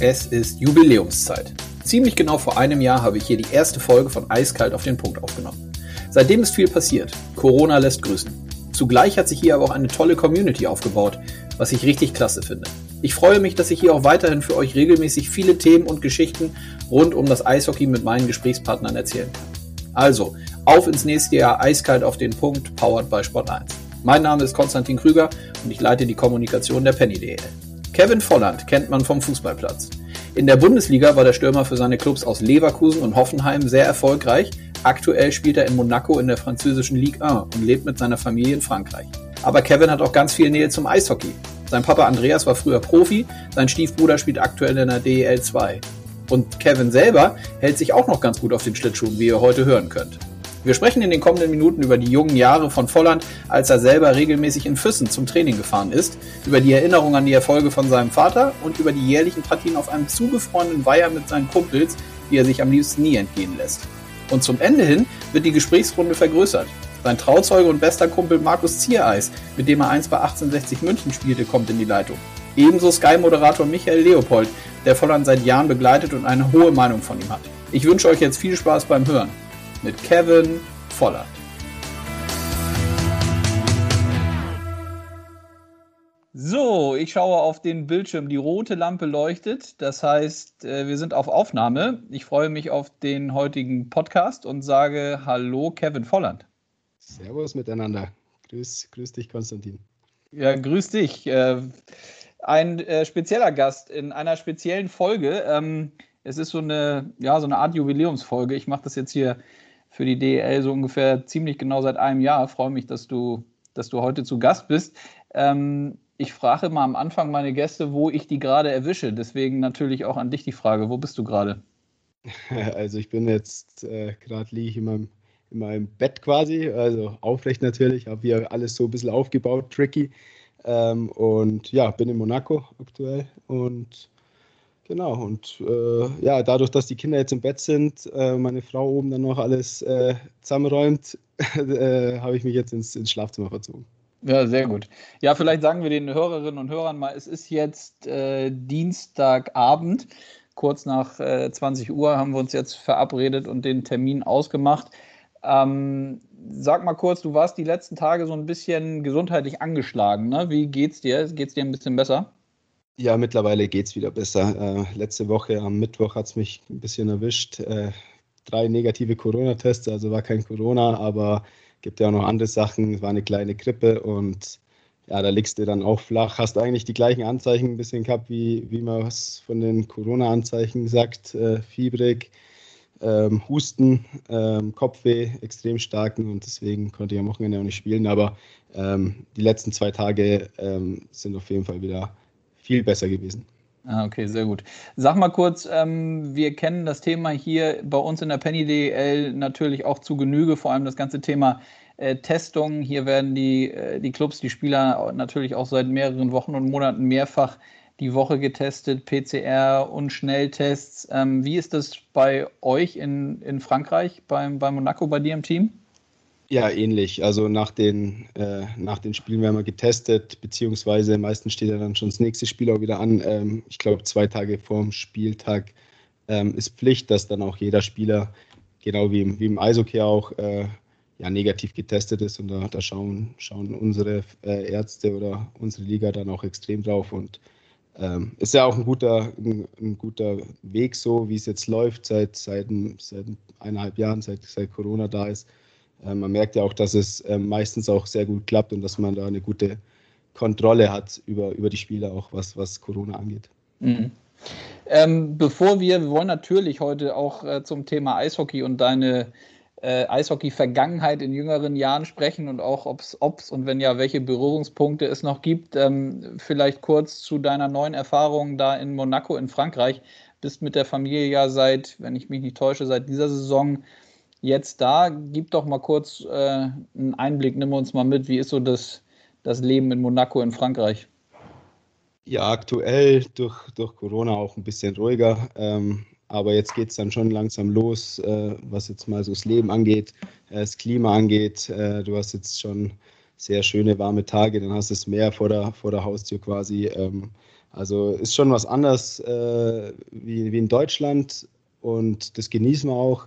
Es ist Jubiläumszeit. Ziemlich genau vor einem Jahr habe ich hier die erste Folge von Eiskalt auf den Punkt aufgenommen. Seitdem ist viel passiert. Corona lässt grüßen. Zugleich hat sich hier aber auch eine tolle Community aufgebaut, was ich richtig klasse finde. Ich freue mich, dass ich hier auch weiterhin für euch regelmäßig viele Themen und Geschichten rund um das Eishockey mit meinen Gesprächspartnern erzählen kann. Also, auf ins nächste Jahr eiskalt auf den Punkt, powered by Sport 1. Mein Name ist Konstantin Krüger und ich leite die Kommunikation der Penny DL. Kevin Volland kennt man vom Fußballplatz. In der Bundesliga war der Stürmer für seine Clubs aus Leverkusen und Hoffenheim sehr erfolgreich. Aktuell spielt er in Monaco in der französischen Ligue 1 und lebt mit seiner Familie in Frankreich. Aber Kevin hat auch ganz viel Nähe zum Eishockey. Sein Papa Andreas war früher Profi, sein Stiefbruder spielt aktuell in der DEL 2. Und Kevin selber hält sich auch noch ganz gut auf den Schlittschuhen, wie ihr heute hören könnt. Wir sprechen in den kommenden Minuten über die jungen Jahre von Volland, als er selber regelmäßig in Füssen zum Training gefahren ist, über die Erinnerung an die Erfolge von seinem Vater und über die jährlichen Partien auf einem zugefrorenen Weiher mit seinen Kumpels, die er sich am liebsten nie entgehen lässt. Und zum Ende hin wird die Gesprächsrunde vergrößert. Sein Trauzeuge und bester Kumpel Markus Ziereis, mit dem er einst bei 1860 München spielte, kommt in die Leitung. Ebenso Sky-Moderator Michael Leopold, der Volland seit Jahren begleitet und eine hohe Meinung von ihm hat. Ich wünsche euch jetzt viel Spaß beim Hören mit Kevin Volland. So, ich schaue auf den Bildschirm. Die rote Lampe leuchtet. Das heißt, äh, wir sind auf Aufnahme. Ich freue mich auf den heutigen Podcast und sage Hallo, Kevin Volland. Servus miteinander. Grüß, grüß dich, Konstantin. Ja, grüß dich. Äh, ein äh, spezieller Gast in einer speziellen Folge. Ähm, es ist so eine, ja, so eine Art Jubiläumsfolge. Ich mache das jetzt hier für die DEL so ungefähr ziemlich genau seit einem Jahr. Ich freue mich, dass du, dass du heute zu Gast bist. Ähm, ich frage mal am Anfang meine Gäste, wo ich die gerade erwische. Deswegen natürlich auch an dich die Frage, wo bist du gerade? Also ich bin jetzt äh, gerade liege ich in meinem, in meinem Bett quasi, also aufrecht natürlich, habe hier alles so ein bisschen aufgebaut, tricky. Ähm, und ja, bin in Monaco aktuell und Genau, und äh, ja, dadurch, dass die Kinder jetzt im Bett sind, äh, meine Frau oben dann noch alles äh, zusammenräumt, äh, habe ich mich jetzt ins, ins, Schlafzimmer verzogen. Ja, sehr gut. Ja, vielleicht sagen wir den Hörerinnen und Hörern mal, es ist jetzt äh, Dienstagabend, kurz nach 20 äh, Uhr haben wir uns jetzt verabredet und den Termin ausgemacht. Ähm, sag mal kurz, du warst die letzten Tage so ein bisschen gesundheitlich angeschlagen. Ne? Wie geht's dir? Geht's dir ein bisschen besser? Ja, mittlerweile geht es wieder besser. Äh, letzte Woche am Mittwoch hat es mich ein bisschen erwischt. Äh, drei negative Corona-Tests, also war kein Corona, aber gibt ja auch noch andere Sachen. Es war eine kleine Grippe und ja, da liegst du dann auch flach. Hast eigentlich die gleichen Anzeichen ein bisschen gehabt, wie, wie man was von den Corona-Anzeichen sagt. Äh, fiebrig, ähm, Husten, ähm, Kopfweh extrem starken und deswegen konnte ich am Wochenende auch nicht spielen. Aber ähm, die letzten zwei Tage ähm, sind auf jeden Fall wieder viel besser gewesen. Ah, okay, sehr gut. Sag mal kurz, ähm, wir kennen das Thema hier bei uns in der Penny DL natürlich auch zu Genüge, vor allem das ganze Thema äh, Testung. Hier werden die, äh, die Clubs, die Spieler natürlich auch seit mehreren Wochen und Monaten mehrfach die Woche getestet, PCR und Schnelltests. Ähm, wie ist das bei euch in, in Frankreich, beim, bei Monaco, bei dir im Team? Ja, ähnlich. Also nach den, äh, nach den Spielen werden wir getestet, beziehungsweise meistens steht ja dann schon das nächste Spiel auch wieder an. Ähm, ich glaube, zwei Tage vor dem Spieltag ähm, ist Pflicht, dass dann auch jeder Spieler, genau wie im, wie im Eishockey auch, äh, ja, negativ getestet ist. Und da, da schauen, schauen unsere äh, Ärzte oder unsere Liga dann auch extrem drauf. Und ähm, ist ja auch ein guter, ein, ein, guter Weg so, wie es jetzt läuft, seit, seit, seit eineinhalb Jahren, seit, seit Corona da ist man merkt ja auch, dass es ähm, meistens auch sehr gut klappt und dass man da eine gute Kontrolle hat über, über die Spieler, auch was, was Corona angeht. Mhm. Ähm, bevor wir, wir wollen natürlich heute auch äh, zum Thema Eishockey und deine äh, Eishockey-Vergangenheit in jüngeren Jahren sprechen und auch, ob es und wenn ja, welche Berührungspunkte es noch gibt. Ähm, vielleicht kurz zu deiner neuen Erfahrung da in Monaco in Frankreich. Bist mit der Familie ja seit, wenn ich mich nicht täusche, seit dieser Saison jetzt da. Gib doch mal kurz äh, einen Einblick, nimm uns mal mit. Wie ist so das, das Leben in Monaco in Frankreich? Ja, aktuell durch, durch Corona auch ein bisschen ruhiger. Ähm, aber jetzt geht es dann schon langsam los, äh, was jetzt mal so das Leben angeht, äh, das Klima angeht. Äh, du hast jetzt schon sehr schöne warme Tage, dann hast du das Meer vor der, vor der Haustür quasi. Ähm, also ist schon was anderes äh, wie, wie in Deutschland und das genießen wir auch.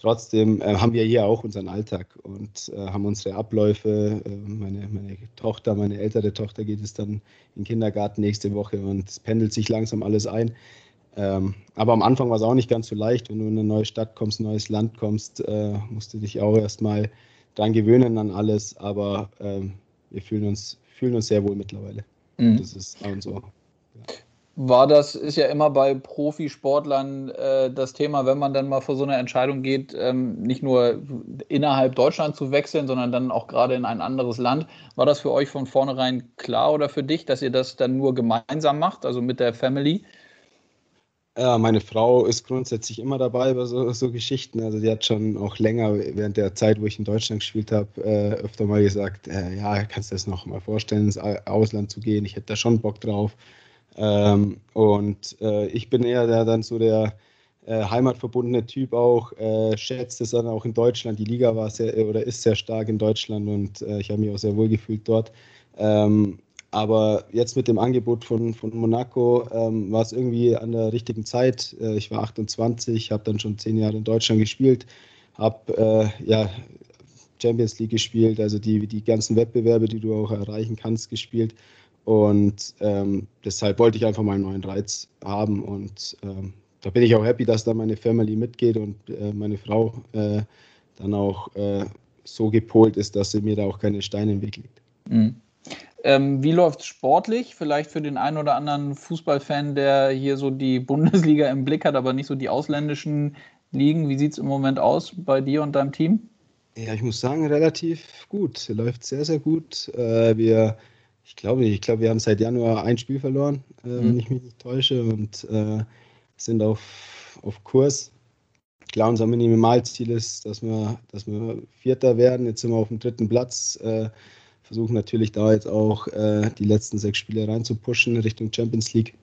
Trotzdem äh, haben wir hier auch unseren Alltag und äh, haben unsere Abläufe. Äh, meine, meine Tochter, meine ältere Tochter geht es dann in den Kindergarten nächste Woche und es pendelt sich langsam alles ein. Ähm, aber am Anfang war es auch nicht ganz so leicht, wenn du in eine neue Stadt kommst, ein neues Land kommst, äh, musst du dich auch erstmal dran gewöhnen an alles. Aber ähm, wir fühlen uns, fühlen uns sehr wohl mittlerweile. Mhm. Das ist auch so. Ja war das, ist ja immer bei Profisportlern äh, das Thema, wenn man dann mal vor so eine Entscheidung geht, ähm, nicht nur innerhalb Deutschland zu wechseln, sondern dann auch gerade in ein anderes Land. War das für euch von vornherein klar oder für dich, dass ihr das dann nur gemeinsam macht, also mit der Family? Ja, meine Frau ist grundsätzlich immer dabei bei so, so Geschichten. Also die hat schon auch länger während der Zeit, wo ich in Deutschland gespielt habe, äh, öfter mal gesagt, äh, ja, kannst du das noch mal vorstellen, ins Ausland zu gehen? Ich hätte da schon Bock drauf. Ähm, und äh, ich bin eher der, dann so der äh, heimatverbundene Typ auch, äh, schätzt es dann auch in Deutschland. Die Liga war sehr oder ist sehr stark in Deutschland und äh, ich habe mich auch sehr wohl gefühlt dort. Ähm, aber jetzt mit dem Angebot von, von Monaco ähm, war es irgendwie an der richtigen Zeit. Äh, ich war 28, habe dann schon zehn Jahre in Deutschland gespielt, habe äh, ja, Champions League gespielt, also die, die ganzen Wettbewerbe, die du auch erreichen kannst, gespielt. Und ähm, deshalb wollte ich einfach mal einen neuen Reiz haben. Und ähm, da bin ich auch happy, dass da meine Family mitgeht und äh, meine Frau äh, dann auch äh, so gepolt ist, dass sie mir da auch keine Steine im Weg legt. Mhm. Ähm, wie läuft es sportlich? Vielleicht für den einen oder anderen Fußballfan, der hier so die Bundesliga im Blick hat, aber nicht so die ausländischen Ligen. Wie sieht es im Moment aus bei dir und deinem Team? Ja, ich muss sagen, relativ gut. Läuft sehr, sehr gut. Äh, wir ich glaube ich glaube, wir haben seit Januar ein Spiel verloren, äh, mhm. wenn ich mich nicht täusche, und äh, sind auf, auf Kurs. Klar, unser Minimalziel ist, dass wir, dass wir Vierter werden. Jetzt sind wir auf dem dritten Platz. Äh, versuchen natürlich da jetzt auch äh, die letzten sechs Spiele reinzupushen Richtung Champions League.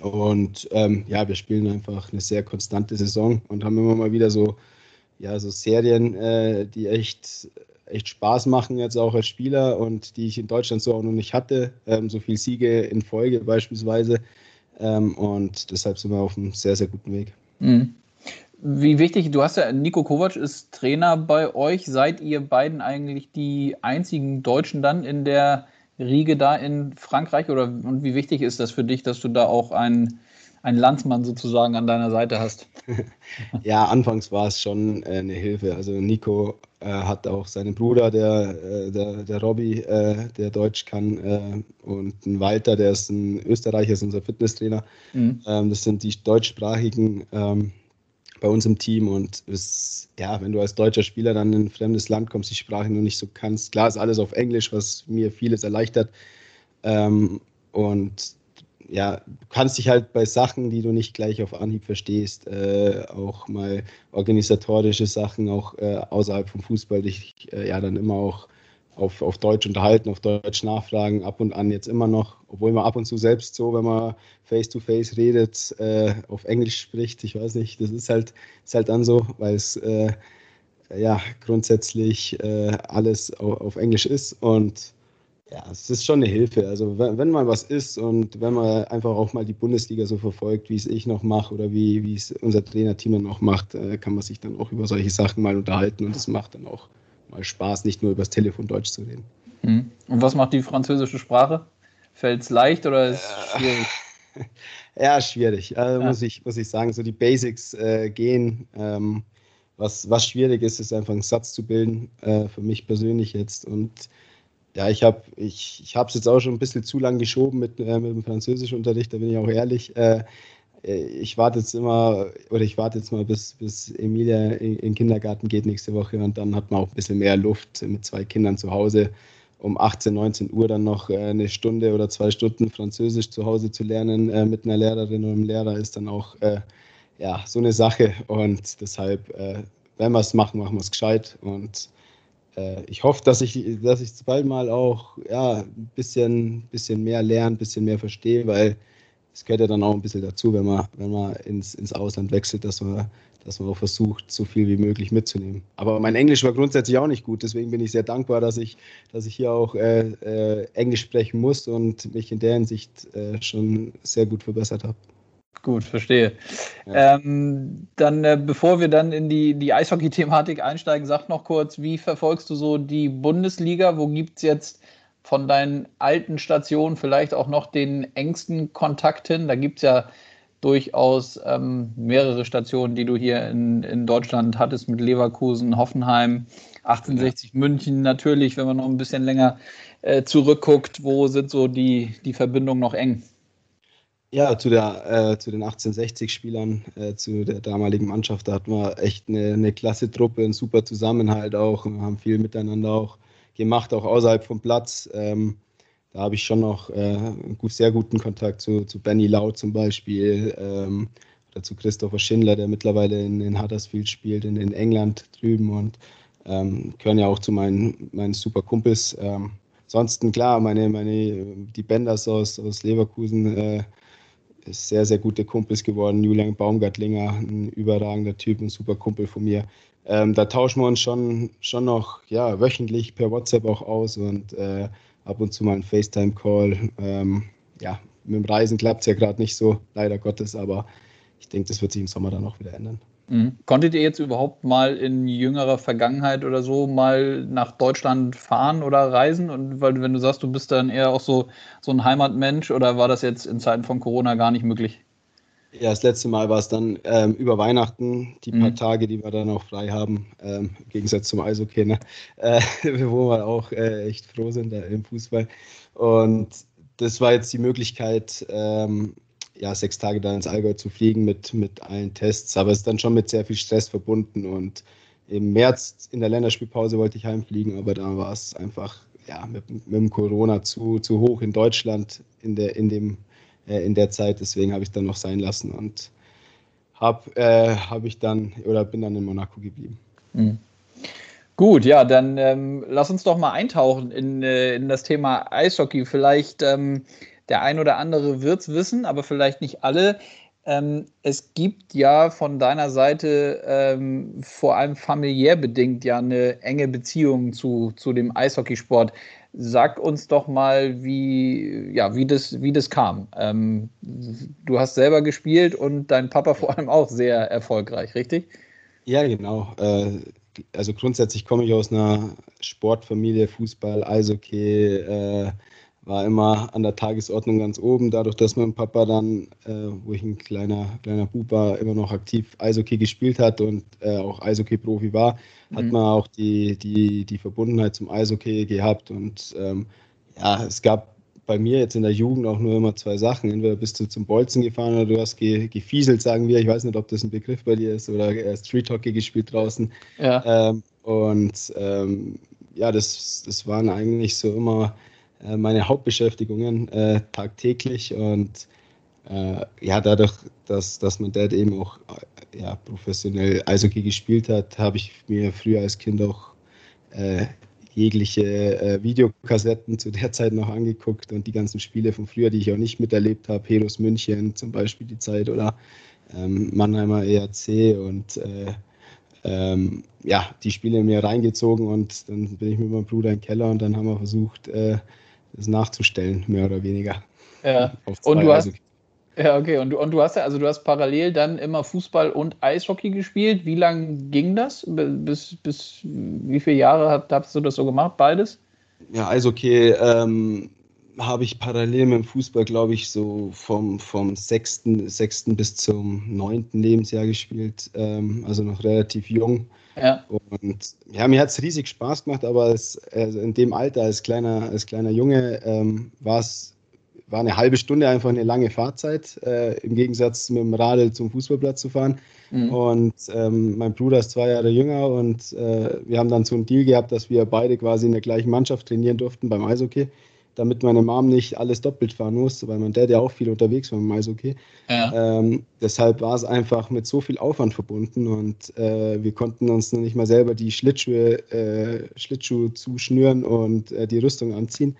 Und ähm, ja, wir spielen einfach eine sehr konstante Saison und haben immer mal wieder so, ja, so Serien, äh, die echt echt Spaß machen jetzt auch als Spieler und die ich in Deutschland so auch noch nicht hatte. Ähm, so viele Siege in Folge beispielsweise. Ähm, und deshalb sind wir auf einem sehr, sehr guten Weg. Mhm. Wie wichtig, du hast ja, Nico Kovac ist Trainer bei euch. Seid ihr beiden eigentlich die einzigen Deutschen dann in der Riege da in Frankreich? Oder und wie wichtig ist das für dich, dass du da auch einen, einen Landsmann sozusagen an deiner Seite hast? ja, anfangs war es schon äh, eine Hilfe. Also Nico er hat auch seinen Bruder, der, äh, der, der Robby, äh, der Deutsch kann, äh, und ein Walter, der ist ein Österreicher, ist unser Fitnesstrainer. Mhm. Ähm, das sind die deutschsprachigen ähm, bei uns im Team. Und es, ja, wenn du als deutscher Spieler dann in ein fremdes Land kommst, die Sprache nur nicht so kannst, klar ist alles auf Englisch, was mir vieles erleichtert. Ähm, und ja, du kannst dich halt bei Sachen, die du nicht gleich auf Anhieb verstehst, äh, auch mal organisatorische Sachen, auch äh, außerhalb vom Fußball, dich äh, ja dann immer auch auf, auf Deutsch unterhalten, auf Deutsch nachfragen, ab und an jetzt immer noch, obwohl man ab und zu selbst so, wenn man face-to-face -face redet, äh, auf Englisch spricht, ich weiß nicht, das ist halt, ist halt dann so, weil es äh, ja grundsätzlich äh, alles auf, auf Englisch ist und ja, es ist schon eine Hilfe. Also wenn, wenn mal was ist und wenn man einfach auch mal die Bundesliga so verfolgt, wie es ich noch mache oder wie, wie es unser Trainerteam noch macht, äh, kann man sich dann auch über solche Sachen mal unterhalten und es macht dann auch mal Spaß, nicht nur übers Telefon Deutsch zu reden. Mhm. Und was macht die französische Sprache? Fällt es leicht oder ist es schwierig? ja, schwierig. Also ja. Muss, ich, muss ich sagen, so die Basics äh, gehen. Ähm, was, was schwierig ist, ist einfach einen Satz zu bilden, äh, für mich persönlich jetzt. Und ja, ich habe ich, ich es jetzt auch schon ein bisschen zu lang geschoben mit, äh, mit dem Französischunterricht, da bin ich auch ehrlich. Äh, ich warte jetzt immer, oder ich warte jetzt mal, bis, bis Emilia in, in, den Kindergarten geht nächste Woche und dann hat man auch ein bisschen mehr Luft mit zwei Kindern zu Hause. Um 18, 19 Uhr dann noch äh, eine Stunde oder zwei Stunden Französisch zu Hause zu lernen äh, mit einer Lehrerin oder einem Lehrer ist dann auch äh, ja, so eine Sache. Und deshalb, äh, wenn wir es machen, machen wir es gescheit. Und äh, ich hoffe, dass ich, dass ich bald mal auch ja, ein bisschen, bisschen mehr lerne, ein bisschen mehr verstehe, weil das gehört ja dann auch ein bisschen dazu, wenn man, wenn man ins, ins Ausland wechselt, dass man, dass man auch versucht, so viel wie möglich mitzunehmen. Aber mein Englisch war grundsätzlich auch nicht gut, deswegen bin ich sehr dankbar, dass ich, dass ich hier auch äh, äh, Englisch sprechen muss und mich in der Hinsicht äh, schon sehr gut verbessert habe. Gut, verstehe. Ja. Ähm, dann, äh, bevor wir dann in die, die Eishockey-Thematik einsteigen, sag noch kurz, wie verfolgst du so die Bundesliga? Wo gibt es jetzt von deinen alten Stationen vielleicht auch noch den engsten Kontakt hin? Da gibt es ja durchaus ähm, mehrere Stationen, die du hier in, in Deutschland hattest mit Leverkusen, Hoffenheim, 1860 ja. München natürlich, wenn man noch ein bisschen länger äh, zurückguckt. Wo sind so die, die Verbindungen noch eng? Ja, zu, der, äh, zu den 1860-Spielern, äh, zu der damaligen Mannschaft, da hatten wir echt eine, eine klasse Truppe, einen super Zusammenhalt auch. Wir haben viel miteinander auch gemacht, auch außerhalb vom Platz. Ähm, da habe ich schon noch äh, einen gut, sehr guten Kontakt zu, zu Benny Lau zum Beispiel ähm, oder zu Christopher Schindler, der mittlerweile in, in Huddersfield spielt, in, in England drüben und ähm, gehören ja auch zu meinen, meinen super Kumpels. Ähm, ansonsten klar, meine, meine, die Benders aus, aus Leverkusen, äh, sehr, sehr gute Kumpels geworden. Julian Baumgartlinger, ein überragender Typ, ein super Kumpel von mir. Ähm, da tauschen wir uns schon, schon noch ja, wöchentlich per WhatsApp auch aus und äh, ab und zu mal ein FaceTime-Call. Ähm, ja, mit dem Reisen klappt es ja gerade nicht so, leider Gottes, aber ich denke, das wird sich im Sommer dann auch wieder ändern. Mhm. Konntet ihr jetzt überhaupt mal in jüngerer Vergangenheit oder so mal nach Deutschland fahren oder reisen? Und weil wenn du sagst, du bist dann eher auch so, so ein Heimatmensch oder war das jetzt in Zeiten von Corona gar nicht möglich? Ja, das letzte Mal war es dann ähm, über Weihnachten, die paar mhm. Tage, die wir dann auch frei haben, ähm, im Gegensatz zum Eishockey, ne? äh, wo wir auch äh, echt froh sind da im Fußball. Und das war jetzt die Möglichkeit, ähm, ja, sechs Tage dann ins Allgäu zu fliegen mit, mit allen Tests. Aber es ist dann schon mit sehr viel Stress verbunden. Und im März in der Länderspielpause wollte ich heimfliegen, aber da war es einfach ja, mit, mit dem Corona zu, zu hoch in Deutschland in der, in dem, äh, in der Zeit. Deswegen habe ich es dann noch sein lassen und habe äh, hab ich dann oder bin dann in Monaco geblieben. Mhm. Gut, ja, dann ähm, lass uns doch mal eintauchen in, äh, in das Thema Eishockey. Vielleicht ähm, der ein oder andere wird es wissen, aber vielleicht nicht alle. Ähm, es gibt ja von deiner Seite ähm, vor allem familiär bedingt ja eine enge Beziehung zu, zu dem Eishockeysport. Sag uns doch mal, wie, ja, wie, das, wie das kam. Ähm, du hast selber gespielt und dein Papa vor allem auch sehr erfolgreich, richtig? Ja, genau. Äh, also grundsätzlich komme ich aus einer Sportfamilie, Fußball, Eishockey, äh, war immer an der Tagesordnung ganz oben. Dadurch, dass mein Papa dann, äh, wo ich ein kleiner, kleiner Bub war, immer noch aktiv Eishockey gespielt hat und äh, auch Eishockey-Profi war, mhm. hat man auch die, die, die Verbundenheit zum Eishockey gehabt. Und ähm, ja, es gab bei mir jetzt in der Jugend auch nur immer zwei Sachen. Entweder bist du zum Bolzen gefahren oder du hast ge gefieselt, sagen wir. Ich weiß nicht, ob das ein Begriff bei dir ist oder äh, Street Hockey gespielt draußen. Ja. Ähm, und ähm, ja, das, das waren eigentlich so immer meine Hauptbeschäftigungen äh, tagtäglich und äh, ja, dadurch, dass, dass mein Dad eben auch äh, ja, professionell Eishockey gespielt hat, habe ich mir früher als Kind auch äh, jegliche äh, Videokassetten zu der Zeit noch angeguckt und die ganzen Spiele von früher, die ich auch nicht miterlebt habe, Heros München zum Beispiel die Zeit oder ähm, Mannheimer ERC und äh, ähm, ja, die Spiele mir reingezogen und dann bin ich mit meinem Bruder im Keller und dann haben wir versucht, äh, nachzustellen, mehr oder weniger. Ja. Und du hast, ja, okay. Und du, und du hast ja, also du hast parallel dann immer Fußball und Eishockey gespielt. Wie lange ging das? Bis, bis wie viele Jahre hast, hast du das so gemacht, beides? Ja, Eishockey ähm, habe ich parallel mit dem Fußball, glaube ich, so vom, vom sechsten, sechsten bis zum neunten Lebensjahr gespielt. Ähm, also noch relativ jung. Ja. Und ja, mir hat es riesig Spaß gemacht, aber es, also in dem Alter als kleiner, als kleiner Junge ähm, war es war eine halbe Stunde einfach eine lange Fahrzeit, äh, im Gegensatz mit dem Radl zum Fußballplatz zu fahren. Mhm. Und ähm, mein Bruder ist zwei Jahre jünger und äh, wir haben dann so einen Deal gehabt, dass wir beide quasi in der gleichen Mannschaft trainieren durften beim Eishockey damit meine Mom nicht alles doppelt fahren muss, weil mein Dad ja auch viel unterwegs war im Eishockey. Ja. Ähm, deshalb war es einfach mit so viel Aufwand verbunden und äh, wir konnten uns noch nicht mal selber die Schlittschuhe, äh, Schlittschuhe zuschnüren und äh, die Rüstung anziehen,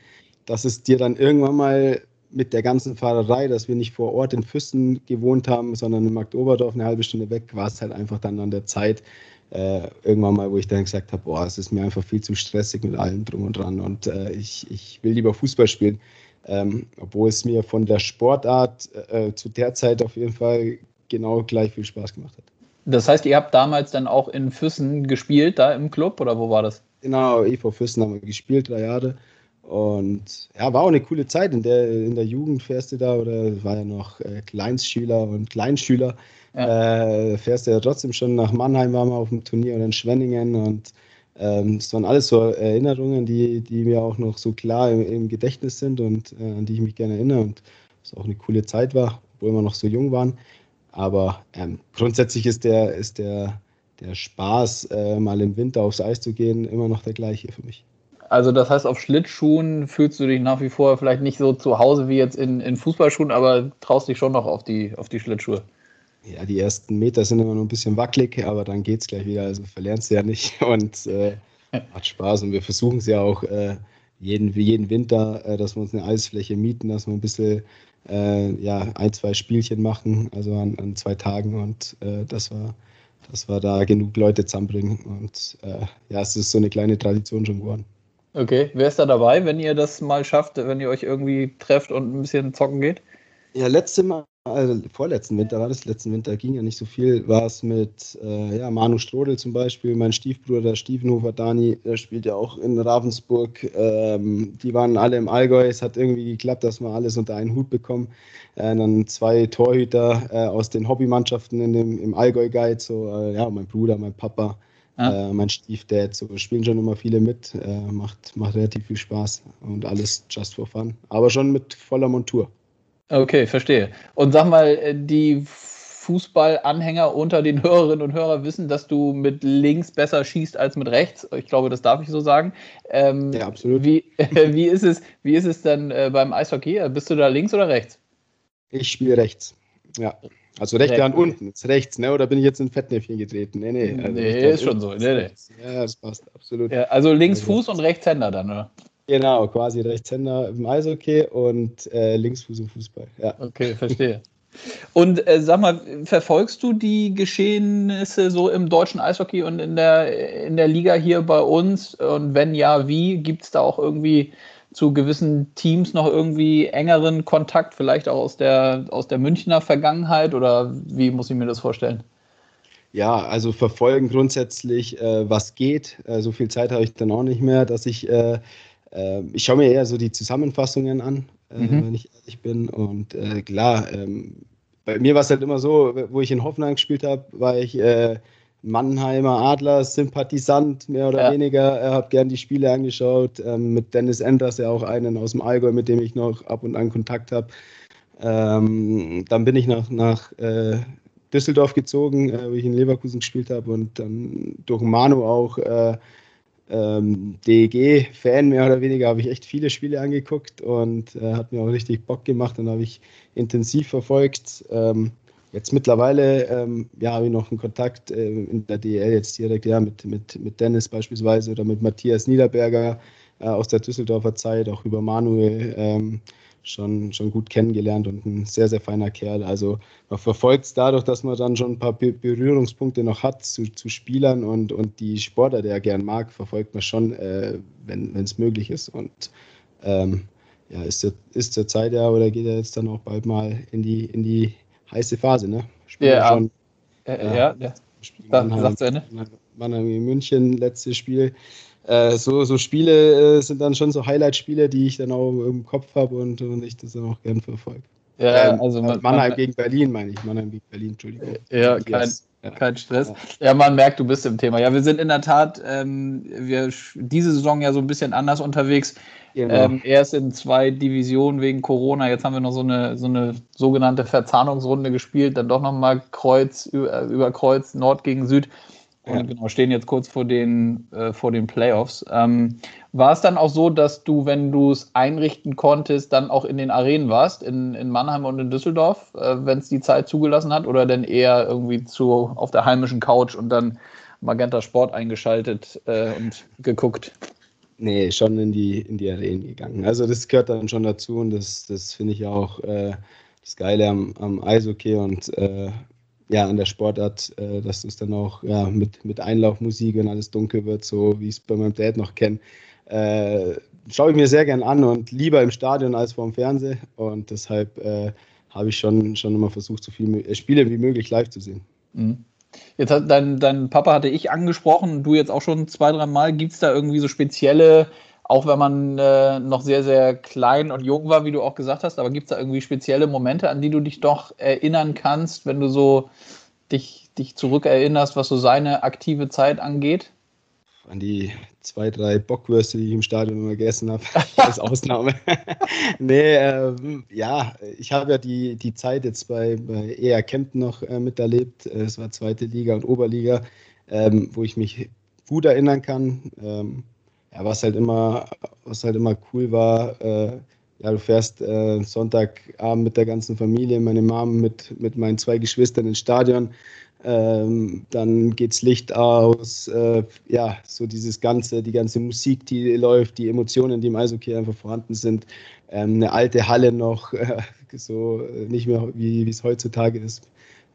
dass es dir dann irgendwann mal mit der ganzen Fahrerei, dass wir nicht vor Ort in Füssen gewohnt haben, sondern in Marktoberdorf eine halbe Stunde weg, war es halt einfach dann an der Zeit, äh, irgendwann mal, wo ich dann gesagt habe, boah, es ist mir einfach viel zu stressig mit allem drum und dran und äh, ich, ich will lieber Fußball spielen. Ähm, obwohl es mir von der Sportart äh, zu der Zeit auf jeden Fall genau gleich viel Spaß gemacht hat. Das heißt, ihr habt damals dann auch in Füssen gespielt, da im Club, oder wo war das? Genau, EV Füssen haben wir gespielt, drei Jahre. Und ja, war auch eine coole Zeit. In der, in der Jugend fährst du da, oder war ja noch äh, Kleinstschüler und Kleinschüler, ja. äh, fährst du ja trotzdem schon nach Mannheim, waren wir auf dem Turnier oder in Schwenningen. Und ähm, es waren alles so Erinnerungen, die, die mir auch noch so klar im, im Gedächtnis sind und äh, an die ich mich gerne erinnere. Und es auch eine coole Zeit war, obwohl wir noch so jung waren. Aber ähm, grundsätzlich ist der, ist der, der Spaß, äh, mal im Winter aufs Eis zu gehen, immer noch der gleiche für mich. Also das heißt, auf Schlittschuhen fühlst du dich nach wie vor vielleicht nicht so zu Hause wie jetzt in, in Fußballschuhen, aber traust dich schon noch auf die, auf die Schlittschuhe. Ja, die ersten Meter sind immer noch ein bisschen wackelig, aber dann geht es gleich wieder. Also verlernst du ja nicht und äh, hat Spaß. Und wir versuchen es ja auch äh, jeden, jeden Winter, äh, dass wir uns eine Eisfläche mieten, dass wir ein bisschen äh, ja, ein, zwei Spielchen machen, also an, an zwei Tagen und äh, dass, wir, dass wir da genug Leute zusammenbringen. Und äh, ja, es ist so eine kleine Tradition schon geworden. Okay, wer ist da dabei, wenn ihr das mal schafft, wenn ihr euch irgendwie trefft und ein bisschen zocken geht? Ja, letzte Mal, also vorletzten Winter war das, letzten Winter ging ja nicht so viel, war es mit äh, ja, Manu Strodel zum Beispiel, mein Stiefbruder Stiefenhofer Dani, der spielt ja auch in Ravensburg. Ähm, die waren alle im Allgäu, es hat irgendwie geklappt, dass wir alles unter einen Hut bekommen. Äh, dann zwei Torhüter äh, aus den Hobbymannschaften in dem, im Allgäu-Guide, so äh, ja, mein Bruder, mein Papa. Ja. Äh, mein Stiefdad, so spielen schon immer viele mit, äh, macht, macht relativ viel Spaß und alles just for fun, aber schon mit voller Montur. Okay, verstehe. Und sag mal, äh, die Fußballanhänger unter den Hörerinnen und Hörern wissen, dass du mit links besser schießt als mit rechts. Ich glaube, das darf ich so sagen. Ähm, ja, absolut. Wie, äh, wie, ist es, wie ist es dann äh, beim Eishockey? Bist du da links oder rechts? Ich spiele rechts. Ja. Also rechte Hand unten, ist rechts, ne? Oder bin ich jetzt in Fettnäpfchen getreten? Nee, nee. Also nee, ist schon so. Nee, nee. Ja, das passt, absolut. Ja, also links also, Fuß und Rechtshänder dann, oder? Genau, quasi Rechtshänder im Eishockey und äh, Linksfuß im Fußball. Ja. Okay, verstehe. Und äh, sag mal, verfolgst du die Geschehnisse so im deutschen Eishockey und in der, in der Liga hier bei uns? Und wenn ja, wie? Gibt es da auch irgendwie zu gewissen Teams noch irgendwie engeren Kontakt, vielleicht auch aus der, aus der Münchner Vergangenheit oder wie muss ich mir das vorstellen? Ja, also verfolgen grundsätzlich, äh, was geht. Äh, so viel Zeit habe ich dann auch nicht mehr, dass ich, äh, ich schaue mir eher so die Zusammenfassungen an, äh, mhm. wenn ich ehrlich bin. Und äh, klar, ähm, bei mir war es halt immer so, wo ich in Hoffenheim gespielt habe, war ich Mannheimer Adler-Sympathisant, mehr oder ja. weniger. Er hat gern die Spiele angeschaut. Ähm, mit Dennis Enders, ja auch einen aus dem Allgäu, mit dem ich noch ab und an Kontakt habe. Ähm, dann bin ich nach, nach äh, Düsseldorf gezogen, äh, wo ich in Leverkusen gespielt habe und dann durch Manu auch äh, ähm, DEG-Fan mehr oder weniger, habe ich echt viele Spiele angeguckt und äh, hat mir auch richtig Bock gemacht und habe ich intensiv verfolgt. Ähm, Jetzt mittlerweile ähm, ja, habe ich noch einen Kontakt äh, in der DL jetzt direkt ja, mit, mit, mit Dennis beispielsweise oder mit Matthias Niederberger äh, aus der Düsseldorfer Zeit, auch über Manuel ähm, schon, schon gut kennengelernt und ein sehr, sehr feiner Kerl. Also man verfolgt es dadurch, dass man dann schon ein paar Berührungspunkte noch hat zu, zu Spielern und, und die Sportler, der er gern mag, verfolgt man schon, äh, wenn es möglich ist. Und ähm, ja, ist, der, ist zur Zeit ja, oder geht er jetzt dann auch bald mal in die, in die heiße Phase, ne? Spielen ja, schon, äh, ja, ja, ja. Dann Mannheim. Mannheim in München, letztes Spiel. Äh, so, so Spiele äh, sind dann schon so Highlight-Spiele, die ich dann auch im Kopf habe und, und ich das dann auch gern verfolge. Ja, ähm, also man, Mannheim man, gegen Berlin, meine ich. Mannheim gegen Berlin, Entschuldigung. Ja, kein, ja. kein Stress. Ja. man merkt, du bist im Thema. Ja, wir sind in der Tat ähm, wir, diese Saison ja so ein bisschen anders unterwegs. Genau. Ähm, erst in zwei Divisionen wegen Corona. Jetzt haben wir noch so eine, so eine sogenannte Verzahnungsrunde gespielt. Dann doch nochmal Kreuz über, über Kreuz, Nord gegen Süd. Und genau, stehen jetzt kurz vor den, äh, vor den Playoffs. Ähm, war es dann auch so, dass du, wenn du es einrichten konntest, dann auch in den Arenen warst, in, in Mannheim und in Düsseldorf, äh, wenn es die Zeit zugelassen hat, oder denn eher irgendwie zu, auf der heimischen Couch und dann Magenta Sport eingeschaltet äh, und geguckt? Nee, schon in die, in die Arenen gegangen. Also das gehört dann schon dazu und das, das finde ich auch äh, das Geile am, am Eishockey und äh, ja, an der Sportart, äh, dass es dann auch ja, mit, mit Einlaufmusik, wenn alles dunkel wird, so wie ich es bei meinem Dad noch kenne, äh, schaue ich mir sehr gern an und lieber im Stadion als vor dem Fernsehen. Und deshalb äh, habe ich schon, schon immer versucht, so viele Spiele wie möglich live zu sehen. Mhm. Jetzt hat dein, dein Papa hatte ich angesprochen, du jetzt auch schon zwei, drei Mal. Gibt es da irgendwie so spezielle, auch wenn man äh, noch sehr, sehr klein und jung war, wie du auch gesagt hast, aber gibt es da irgendwie spezielle Momente, an die du dich doch erinnern kannst, wenn du so dich, dich zurückerinnerst, was so seine aktive Zeit angeht? an die zwei, drei Bockwürste, die ich im Stadion immer gegessen habe, als Ausnahme. nee, äh, ja, ich habe ja die, die Zeit jetzt bei, bei ER Kempten noch äh, miterlebt. Es war zweite Liga und Oberliga, ähm, wo ich mich gut erinnern kann. Ähm, ja, was halt immer, was halt immer cool war, äh, ja, du fährst äh, Sonntagabend mit der ganzen Familie, meine Mom mit, mit meinen zwei Geschwistern ins Stadion ähm, dann geht's Licht aus, äh, ja, so dieses ganze, die ganze Musik, die läuft, die Emotionen, die im Eishockey einfach vorhanden sind, ähm, eine alte Halle noch, äh, so äh, nicht mehr wie es heutzutage ist.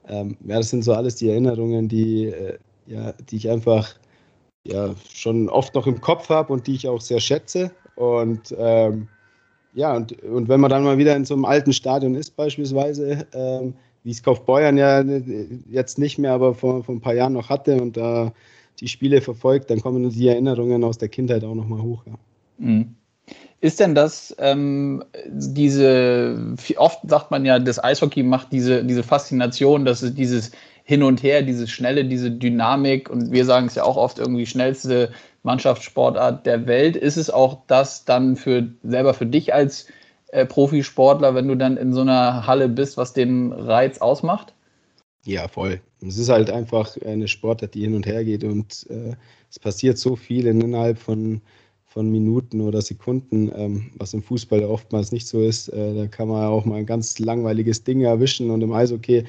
Ähm, ja, das sind so alles die Erinnerungen, die, äh, ja, die ich einfach ja, schon oft noch im Kopf habe und die ich auch sehr schätze. Und ähm, ja, und, und wenn man dann mal wieder in so einem alten Stadion ist, beispielsweise, ähm, wie es Kaufbeuern ja jetzt nicht mehr, aber vor, vor ein paar Jahren noch hatte und da die Spiele verfolgt, dann kommen die Erinnerungen aus der Kindheit auch nochmal hoch. Ja. Mhm. Ist denn das ähm, diese, oft sagt man ja, das Eishockey macht diese, diese Faszination, dass es dieses Hin und Her, dieses Schnelle, diese Dynamik und wir sagen es ja auch oft irgendwie schnellste Mannschaftssportart der Welt. Ist es auch das dann für selber für dich als äh, Profisportler, wenn du dann in so einer Halle bist, was den Reiz ausmacht? Ja, voll. Es ist halt einfach eine Sportart, die hin und her geht und äh, es passiert so viel innerhalb von, von Minuten oder Sekunden, ähm, was im Fußball oftmals nicht so ist. Äh, da kann man auch mal ein ganz langweiliges Ding erwischen und im Eishockey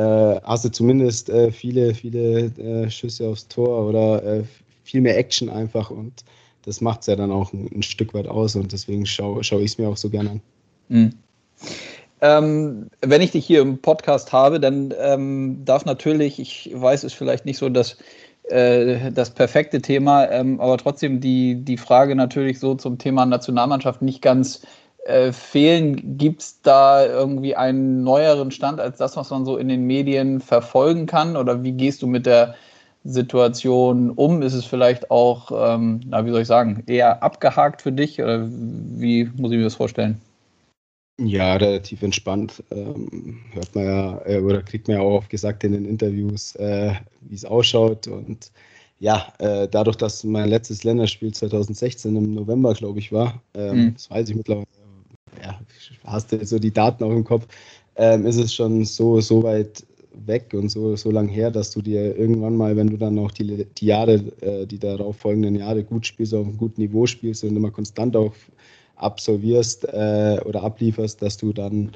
hast du zumindest äh, viele, viele äh, Schüsse aufs Tor oder äh, viel mehr Action einfach und das macht es ja dann auch ein, ein, Stück weit aus und deswegen schaue schau ich es mir auch so gerne an. Mhm. Ähm, wenn ich dich hier im Podcast habe, dann ähm, darf natürlich, ich weiß, es ist vielleicht nicht so das, äh, das perfekte Thema, ähm, aber trotzdem die, die Frage natürlich so zum Thema Nationalmannschaft nicht ganz äh, fehlen. Gibt es da irgendwie einen neueren Stand als das, was man so in den Medien verfolgen kann? Oder wie gehst du mit der Situation um? Ist es vielleicht auch, ähm, na, wie soll ich sagen, eher abgehakt für dich? Oder wie muss ich mir das vorstellen? Ja, relativ entspannt. Ähm, hört man ja, äh, oder kriegt man ja auch oft gesagt in den Interviews, äh, wie es ausschaut. Und ja, äh, dadurch, dass mein letztes Länderspiel 2016 im November, glaube ich, war, ähm, mhm. das weiß ich mittlerweile, ja, hast du so die Daten auch im Kopf, ähm, ist es schon so, so weit weg und so, so lang her, dass du dir irgendwann mal, wenn du dann auch die, die Jahre, äh, die darauf folgenden Jahre gut spielst, auf einem guten Niveau spielst und immer konstant auch absolvierst äh, oder ablieferst, dass du dann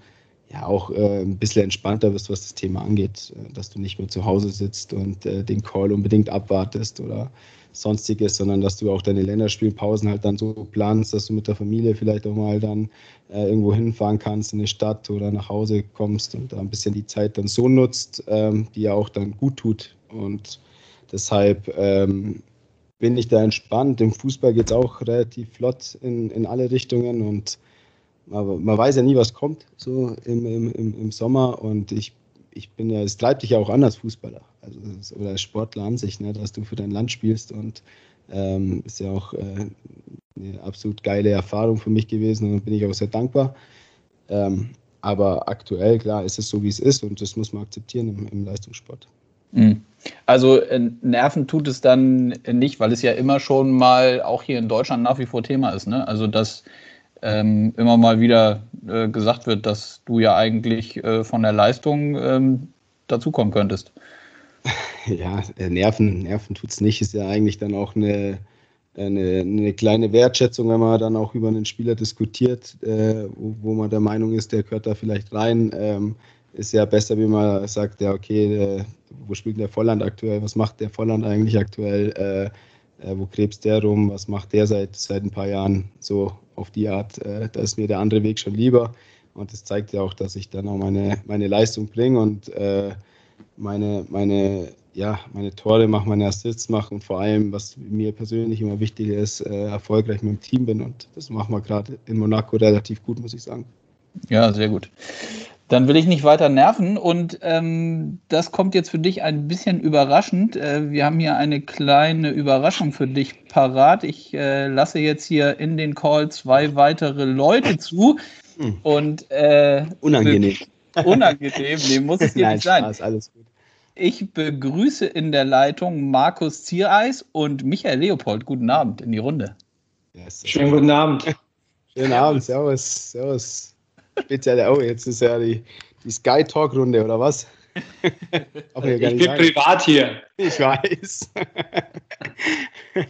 ja auch äh, ein bisschen entspannter wirst, was das Thema angeht, äh, dass du nicht mehr zu Hause sitzt und äh, den Call unbedingt abwartest oder sonstiges, sondern dass du auch deine Länderspielpausen halt dann so planst, dass du mit der Familie vielleicht auch mal dann äh, irgendwo hinfahren kannst in eine Stadt oder nach Hause kommst und da ein bisschen die Zeit dann so nutzt, ähm, die ja auch dann gut tut. Und deshalb ähm, bin ich da entspannt. Im Fußball geht es auch relativ flott in, in alle Richtungen und man, man weiß ja nie, was kommt so im, im, im Sommer und ich ich bin ja, es treibt dich ja auch an als Fußballer also, oder als Sportler an sich, ne, dass du für dein Land spielst und ähm, ist ja auch äh, eine absolut geile Erfahrung für mich gewesen und bin ich auch sehr dankbar. Ähm, aber aktuell, klar, ist es so, wie es ist und das muss man akzeptieren im, im Leistungssport. Mhm. Also äh, Nerven tut es dann nicht, weil es ja immer schon mal auch hier in Deutschland nach wie vor Thema ist. Ne? Also dass ähm, immer mal wieder äh, gesagt wird, dass du ja eigentlich äh, von der Leistung ähm, dazukommen könntest. Ja, äh, Nerven, Nerven tut es nicht. Ist ja eigentlich dann auch eine, eine, eine, kleine Wertschätzung, wenn man dann auch über einen Spieler diskutiert, äh, wo, wo, man der Meinung ist, der gehört da vielleicht rein. Ähm, ist ja besser, wie man sagt, ja, okay, äh, wo spielt der Volland aktuell? Was macht der Volland eigentlich aktuell? Äh, äh, wo krebst der rum, was macht der seit, seit ein paar Jahren, so auf die Art, äh, da ist mir der andere Weg schon lieber. Und das zeigt ja auch, dass ich dann auch meine, meine Leistung bringe und äh, meine, meine, ja, meine Tore mache, meine Assists mache und vor allem, was mir persönlich immer wichtig ist, äh, erfolgreich mit dem Team bin. Und das machen wir gerade in Monaco relativ gut, muss ich sagen. Ja, sehr gut. Dann will ich nicht weiter nerven und ähm, das kommt jetzt für dich ein bisschen überraschend. Äh, wir haben hier eine kleine Überraschung für dich parat. Ich äh, lasse jetzt hier in den Call zwei weitere Leute zu hm. und äh, unangenehm. Unangenehm, nee, muss es dir Nein, nicht sein. Spaß, alles gut. Ich begrüße in der Leitung Markus Ziereis und Michael Leopold. Guten Abend in die Runde. Yes. Schönen guten Abend. Schönen Abend, Servus, Servus spezielle, oh, jetzt ist ja die, die Sky Talk Runde oder was? ich bin sagen. privat hier. Ich weiß.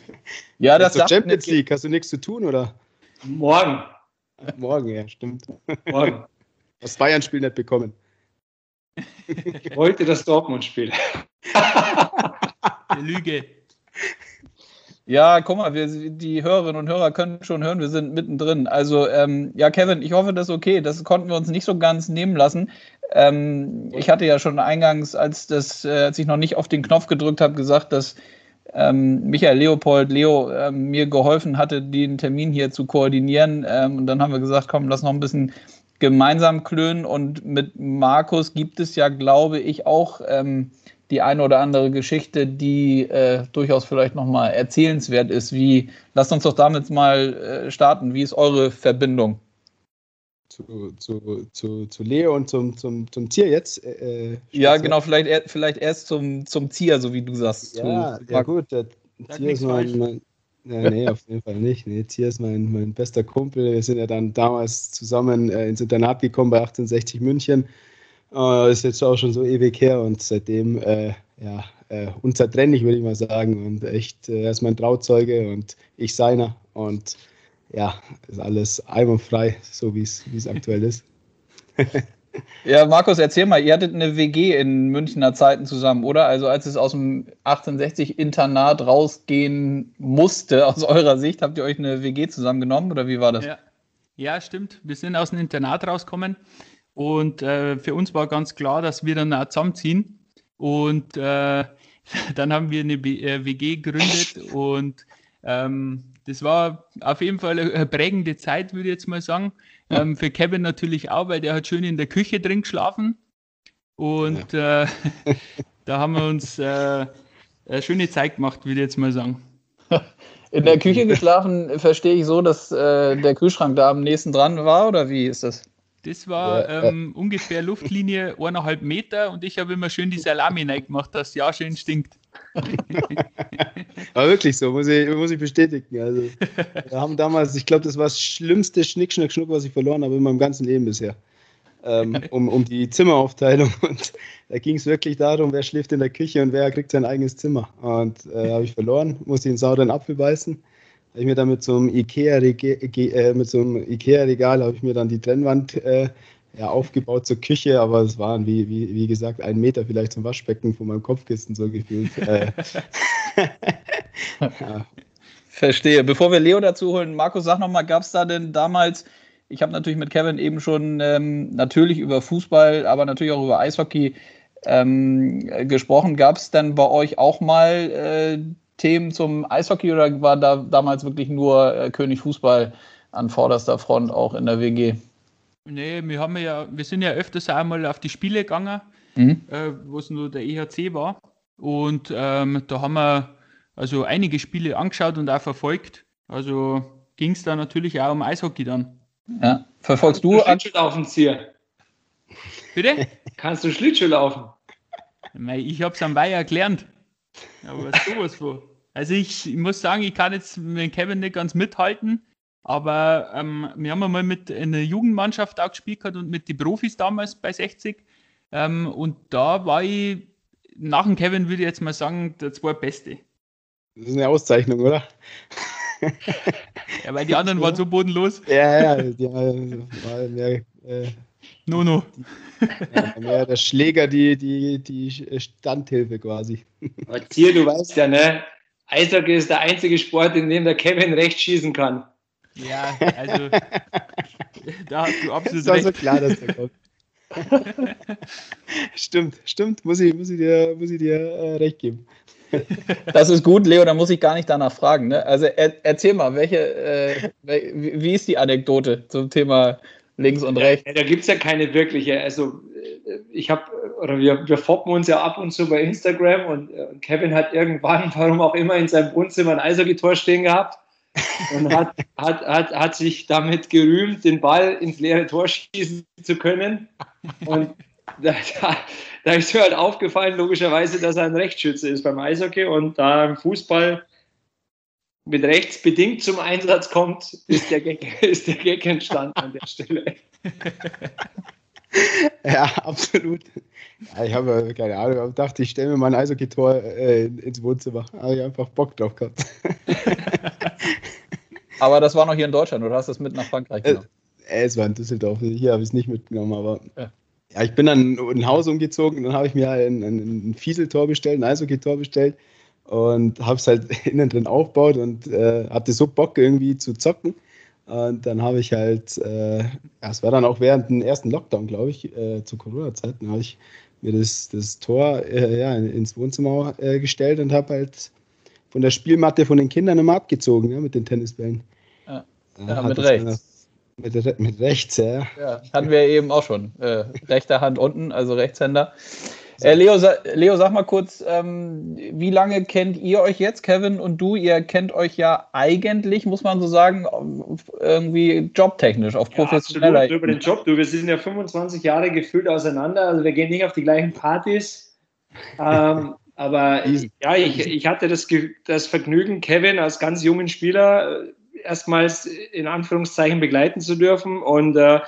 ja, das ist Champions League. Hast du nichts zu tun oder? Morgen. Morgen, ja, stimmt. Morgen. Das Bayern-Spiel nicht bekommen. Ich wollte das Dortmund-Spiel. Lüge. Ja, guck mal, wir, die Hörerinnen und Hörer können schon hören, wir sind mittendrin. Also, ähm, ja, Kevin, ich hoffe, das ist okay. Das konnten wir uns nicht so ganz nehmen lassen. Ähm, ich hatte ja schon eingangs, als, das, äh, als ich noch nicht auf den Knopf gedrückt habe, gesagt, dass ähm, Michael Leopold, Leo, äh, mir geholfen hatte, den Termin hier zu koordinieren. Ähm, und dann haben wir gesagt, komm, lass noch ein bisschen gemeinsam klönen. Und mit Markus gibt es ja, glaube ich, auch ähm, die eine oder andere Geschichte, die äh, durchaus vielleicht nochmal erzählenswert ist. Wie, lasst uns doch damit mal äh, starten. Wie ist eure Verbindung? Zu, zu, zu, zu Leo und zum, zum, zum Tier jetzt? Äh, äh ja, genau, vielleicht, vielleicht erst zum, zum Tier, so wie du sagst. Ja, zu, ja gut, der Tier ist mein, mein ja, nee, auf jeden Fall nicht. Nee, Tier ist mein, mein bester Kumpel. Wir sind ja dann damals zusammen äh, ins Internat gekommen bei 1860 München äh, ist jetzt auch schon so ewig her und seitdem äh, ja, äh, unzertrennlich, würde ich mal sagen. Und echt, äh, er ist mein Trauzeuge und ich seiner. Und ja, ist alles einwandfrei, so wie es aktuell ist. ja, Markus, erzähl mal, ihr hattet eine WG in Münchner Zeiten zusammen, oder? Also als es aus dem 1860-Internat rausgehen musste, aus eurer Sicht, habt ihr euch eine WG zusammengenommen oder wie war das? Ja, ja stimmt. Wir sind aus dem Internat rausgekommen. Und äh, für uns war ganz klar, dass wir dann auch zusammenziehen. Und äh, dann haben wir eine WG äh, gegründet und ähm, das war auf jeden Fall eine prägende Zeit, würde ich jetzt mal sagen. Ähm, für Kevin natürlich auch, weil der hat schön in der Küche drin geschlafen. Und äh, da haben wir uns äh, eine schöne Zeit gemacht, würde ich jetzt mal sagen. In der Küche geschlafen verstehe ich so, dass äh, der Kühlschrank da am nächsten dran war, oder wie ist das? Das war ja, ähm, ungefähr Luftlinie eineinhalb Meter und ich habe immer schön die Salami gemacht, dass ja schön stinkt. Aber wirklich so, muss ich, muss ich bestätigen. Also, wir haben damals, ich glaube, das war das schlimmste Schnick, Schnack, Schnuck, was ich verloren habe in meinem ganzen Leben bisher. Ähm, um, um die Zimmeraufteilung. Und da ging es wirklich darum, wer schläft in der Küche und wer kriegt sein eigenes Zimmer. Und äh, habe ich verloren, musste den sauren Apfel beißen habe ich mir dann mit so einem Ikea-Regal, äh, mit so einem Ikea-Regal habe ich mir dann die Trennwand äh, ja, aufgebaut zur Küche, aber es waren wie, wie, wie gesagt ein Meter vielleicht zum Waschbecken von meinem Kopfkissen so gefühlt. Äh. ja. Verstehe. Bevor wir Leo dazu holen, Markus, sag nochmal, gab es da denn damals, ich habe natürlich mit Kevin eben schon ähm, natürlich über Fußball, aber natürlich auch über Eishockey ähm, gesprochen. Gab es denn bei euch auch mal äh, Themen zum Eishockey oder war da damals wirklich nur äh, König Fußball an vorderster Front auch in der WG? Nee, wir haben ja, wir sind ja öfters einmal auf die Spiele gegangen, mhm. äh, wo es nur der EHC war. Und ähm, da haben wir also einige Spiele angeschaut und auch verfolgt. Also ging es da natürlich auch um Eishockey dann. Ja, verfolgst du? Schlittschuhlaufen, Zier. Bitte? Kannst du Schlittschuh laufen? Ich habe es am Weiher gelernt. Aber sowas von. Also ich, ich, muss sagen, ich kann jetzt mit Kevin nicht ganz mithalten, aber ähm, wir haben einmal mit einer Jugendmannschaft auch gespielt und mit den Profis damals bei 60. Ähm, und da war ich, nach dem Kevin würde ich jetzt mal sagen, der zweitbeste. Das ist eine Auszeichnung, oder? ja, weil die anderen waren so bodenlos. Ja, ja, die war mehr, äh, no, no. Ja, mehr der Schläger, die, die, die Standhilfe quasi. Aber hier, du weißt ja, ne? Eishockey ist der einzige Sport, in dem der Kevin rechts schießen kann. Ja, also da hast du absolut Das recht. so klar, dass der kommt. stimmt, stimmt, muss ich, muss ich dir, muss ich dir äh, recht geben. Das ist gut, Leo, da muss ich gar nicht danach fragen. Ne? Also er, erzähl mal, welche, äh, wie ist die Anekdote zum Thema links und rechts? Ja, da gibt es ja keine wirkliche. Also äh, ich habe, oder wir, wir foppen uns ja ab und zu bei Instagram und äh, Kevin hat irgendwann, warum auch immer, in seinem Wohnzimmer ein Eishockey-Tor stehen gehabt und hat, hat, hat, hat sich damit gerühmt, den Ball ins leere Tor schießen zu können. Und da, da, da ist mir halt aufgefallen, logischerweise, dass er ein Rechtsschütze ist beim Eishockey und da im Fußball mit rechts bedingt zum Einsatz kommt, ist der Gag, ist der Gag entstanden an der Stelle. Ja, absolut. Ja, ich habe keine Ahnung, aber dachte, ich stelle mir mal ein Eishockey-Tor äh, ins Wohnzimmer. Habe ich einfach Bock drauf gehabt. Aber das war noch hier in Deutschland, oder hast du das mit nach Frankreich Äh, genommen? Äh, es war in Düsseldorf. Hier habe ich es nicht mitgenommen, aber Ja. ja. ich bin dann in ein Haus umgezogen und dann habe ich mir ein, ein, ein Fieseltor bestellt, ein Eishockey-Tor bestellt und habe es halt innen drin aufgebaut und äh, hatte so Bock irgendwie zu zocken. Und dann habe ich halt, äh, ja, es war dann auch während dem ersten Lockdown, glaube ich, äh, zu Corona-Zeiten, habe ich mir das, das Tor äh, ja, ins Wohnzimmer äh, gestellt und habe halt von der Spielmatte von den Kindern immer abgezogen, ja, mit den Tennisbällen. Ja. Dann Ja, mit rechts. Mit, mit rechts, ja. Ja, hatten wir eben auch schon. Äh, rechte Hand unten, also Rechtshänder. Äh, Leo, sa Leo, sag mal kurz, ähm, wie lange kennt ihr euch jetzt, Kevin und du? Ihr kennt euch ja eigentlich, muss man so sagen, irgendwie jobtechnisch, auf Ja, professioneller absolut, über den Job. Du, wir sind ja 25 Jahre gefühlt auseinander. Also wir gehen nicht auf die gleichen Partys. ähm, aber Easy. ja, ich, ich hatte das, das Vergnügen, Kevin als ganz jungen Spieler äh, erstmals in Anführungszeichen begleiten zu dürfen. Und äh,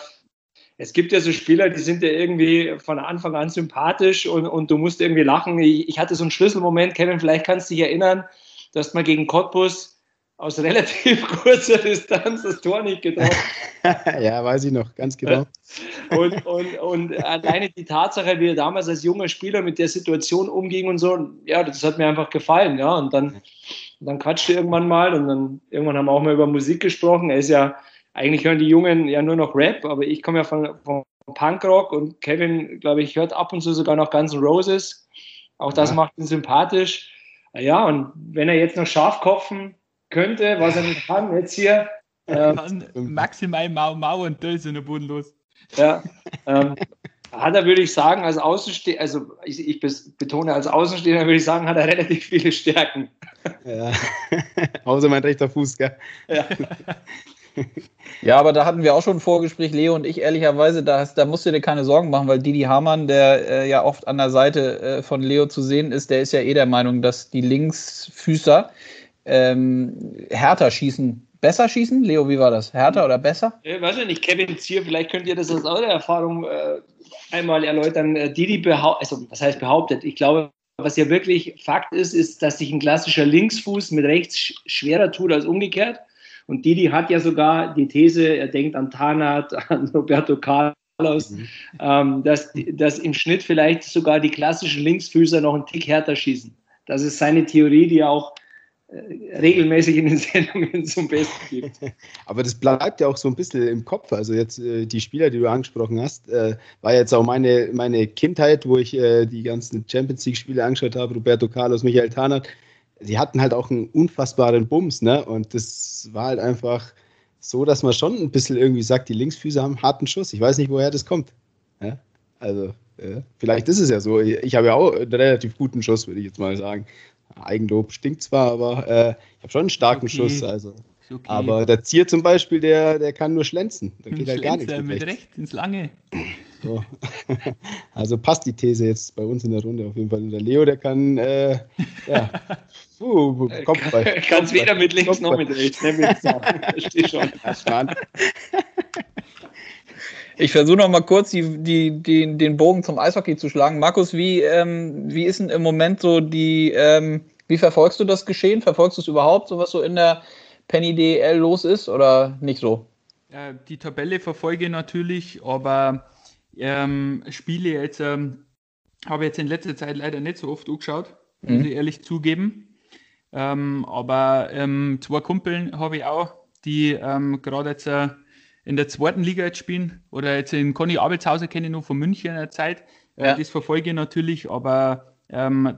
es gibt ja so Spieler, die sind ja irgendwie von Anfang an sympathisch und, und du musst irgendwie lachen. Ich, ich hatte so einen Schlüsselmoment, Kevin, vielleicht kannst du dich erinnern, du hast mal gegen Cottbus aus relativ kurzer Distanz das Tor nicht getroffen. ja, weiß ich noch, ganz genau. Und, und, und alleine die Tatsache, wie er damals als junger Spieler mit der Situation umging und so, ja, das hat mir einfach gefallen, ja. Und dann, dann quatschte irgendwann mal und dann irgendwann haben wir auch mal über Musik gesprochen. Er ist ja, eigentlich hören die Jungen ja nur noch Rap, aber ich komme ja von, von Punkrock und Kevin, glaube ich, hört ab und zu sogar noch Guns N' Roses. Auch das Ja. macht ihn sympathisch. Ja, und wenn er jetzt noch scharf kopfen könnte, was er nicht kann, jetzt hier, ähm, maximal Mau Mau und da ist er bodenlos. Ja, ähm, hat er, würde ich sagen, als Außenstehender, also ich, ich betone als Außenstehender, würde ich sagen, hat er relativ viele Stärken. Ja. Außer mein rechter Fuß, gell? Ja, Ja, aber da hatten wir auch schon ein Vorgespräch, Leo und ich, ehrlicherweise, da, hast, da musst du dir keine Sorgen machen, weil Didi Hamann, der äh, ja oft an der Seite äh, von Leo zu sehen ist, der ist ja eh der Meinung, dass die Linksfüßer ähm, härter schießen. Besser schießen? Leo, wie war das? Härter oder besser? ich weiß ja nicht, Kevin Zier, vielleicht könnt ihr das aus eurer Erfahrung äh, einmal erläutern. Äh, Didi behauptet, also was heißt behauptet? Ich glaube, was ja wirklich Fakt ist, ist, dass sich ein klassischer Linksfuß mit rechts sch schwerer tut als umgekehrt. Und Didi hat ja sogar die These, er denkt an Tarnat, an Roberto Carlos, Mhm. ähm, dass, dass im Schnitt vielleicht sogar die klassischen Linksfüßer noch einen Tick härter schießen. Das ist seine Theorie, die er auch äh, regelmäßig in den Sendungen zum Besten gibt. Aber das bleibt ja auch so ein bisschen im Kopf. Also jetzt äh, die Spieler, die du angesprochen hast, äh, war jetzt auch meine, meine Kindheit, wo ich die ganzen Champions League-Spiele angeschaut habe, Roberto Carlos, Michael Tarnat, die hatten halt auch einen unfassbaren Bums, ne? Und das war halt einfach so, dass man schon ein bisschen irgendwie sagt, die Linksfüße haben einen harten Schuss. Ich weiß nicht, woher das kommt. Ja? Also, äh, vielleicht ist es ja so. Ich, habe ja auch einen relativ guten Schuss, würde ich jetzt mal sagen. Eigenlob stinkt zwar, aber äh, ich habe schon einen starken Okay. Schuss. Also. Okay. Aber der Zier zum Beispiel, der, der kann nur schlänzen. Da geht halt gar nichts mit mit rechts ins Lange. So. Also passt die These jetzt bei uns in der Runde auf jeden Fall. Und der Leo, der kann, äh, ja, uh, Kopfball. Kannst weder mit links noch mit rechts. Ne. Verstehe schon. Ich versuche noch mal kurz die, die, die, den Bogen zum Eishockey zu schlagen. Markus, wie, ähm, wie ist denn im Moment so die, ähm, wie verfolgst du das Geschehen? Verfolgst du es überhaupt, so was so in der Penny DL los ist oder nicht so? Die Tabelle verfolge ich natürlich, aber ähm, Spiele jetzt ähm, habe ich jetzt in letzter Zeit leider nicht so oft angeschaut, muss Mhm. ich ehrlich zugeben. Ähm, aber ähm, zwei Kumpeln habe ich auch, die ähm, gerade jetzt äh, in der zweiten Liga jetzt spielen. Oder jetzt in Conny Abelshauser kenne ich noch von München der Zeit. Äh, ja. Das verfolge ich natürlich, aber ähm,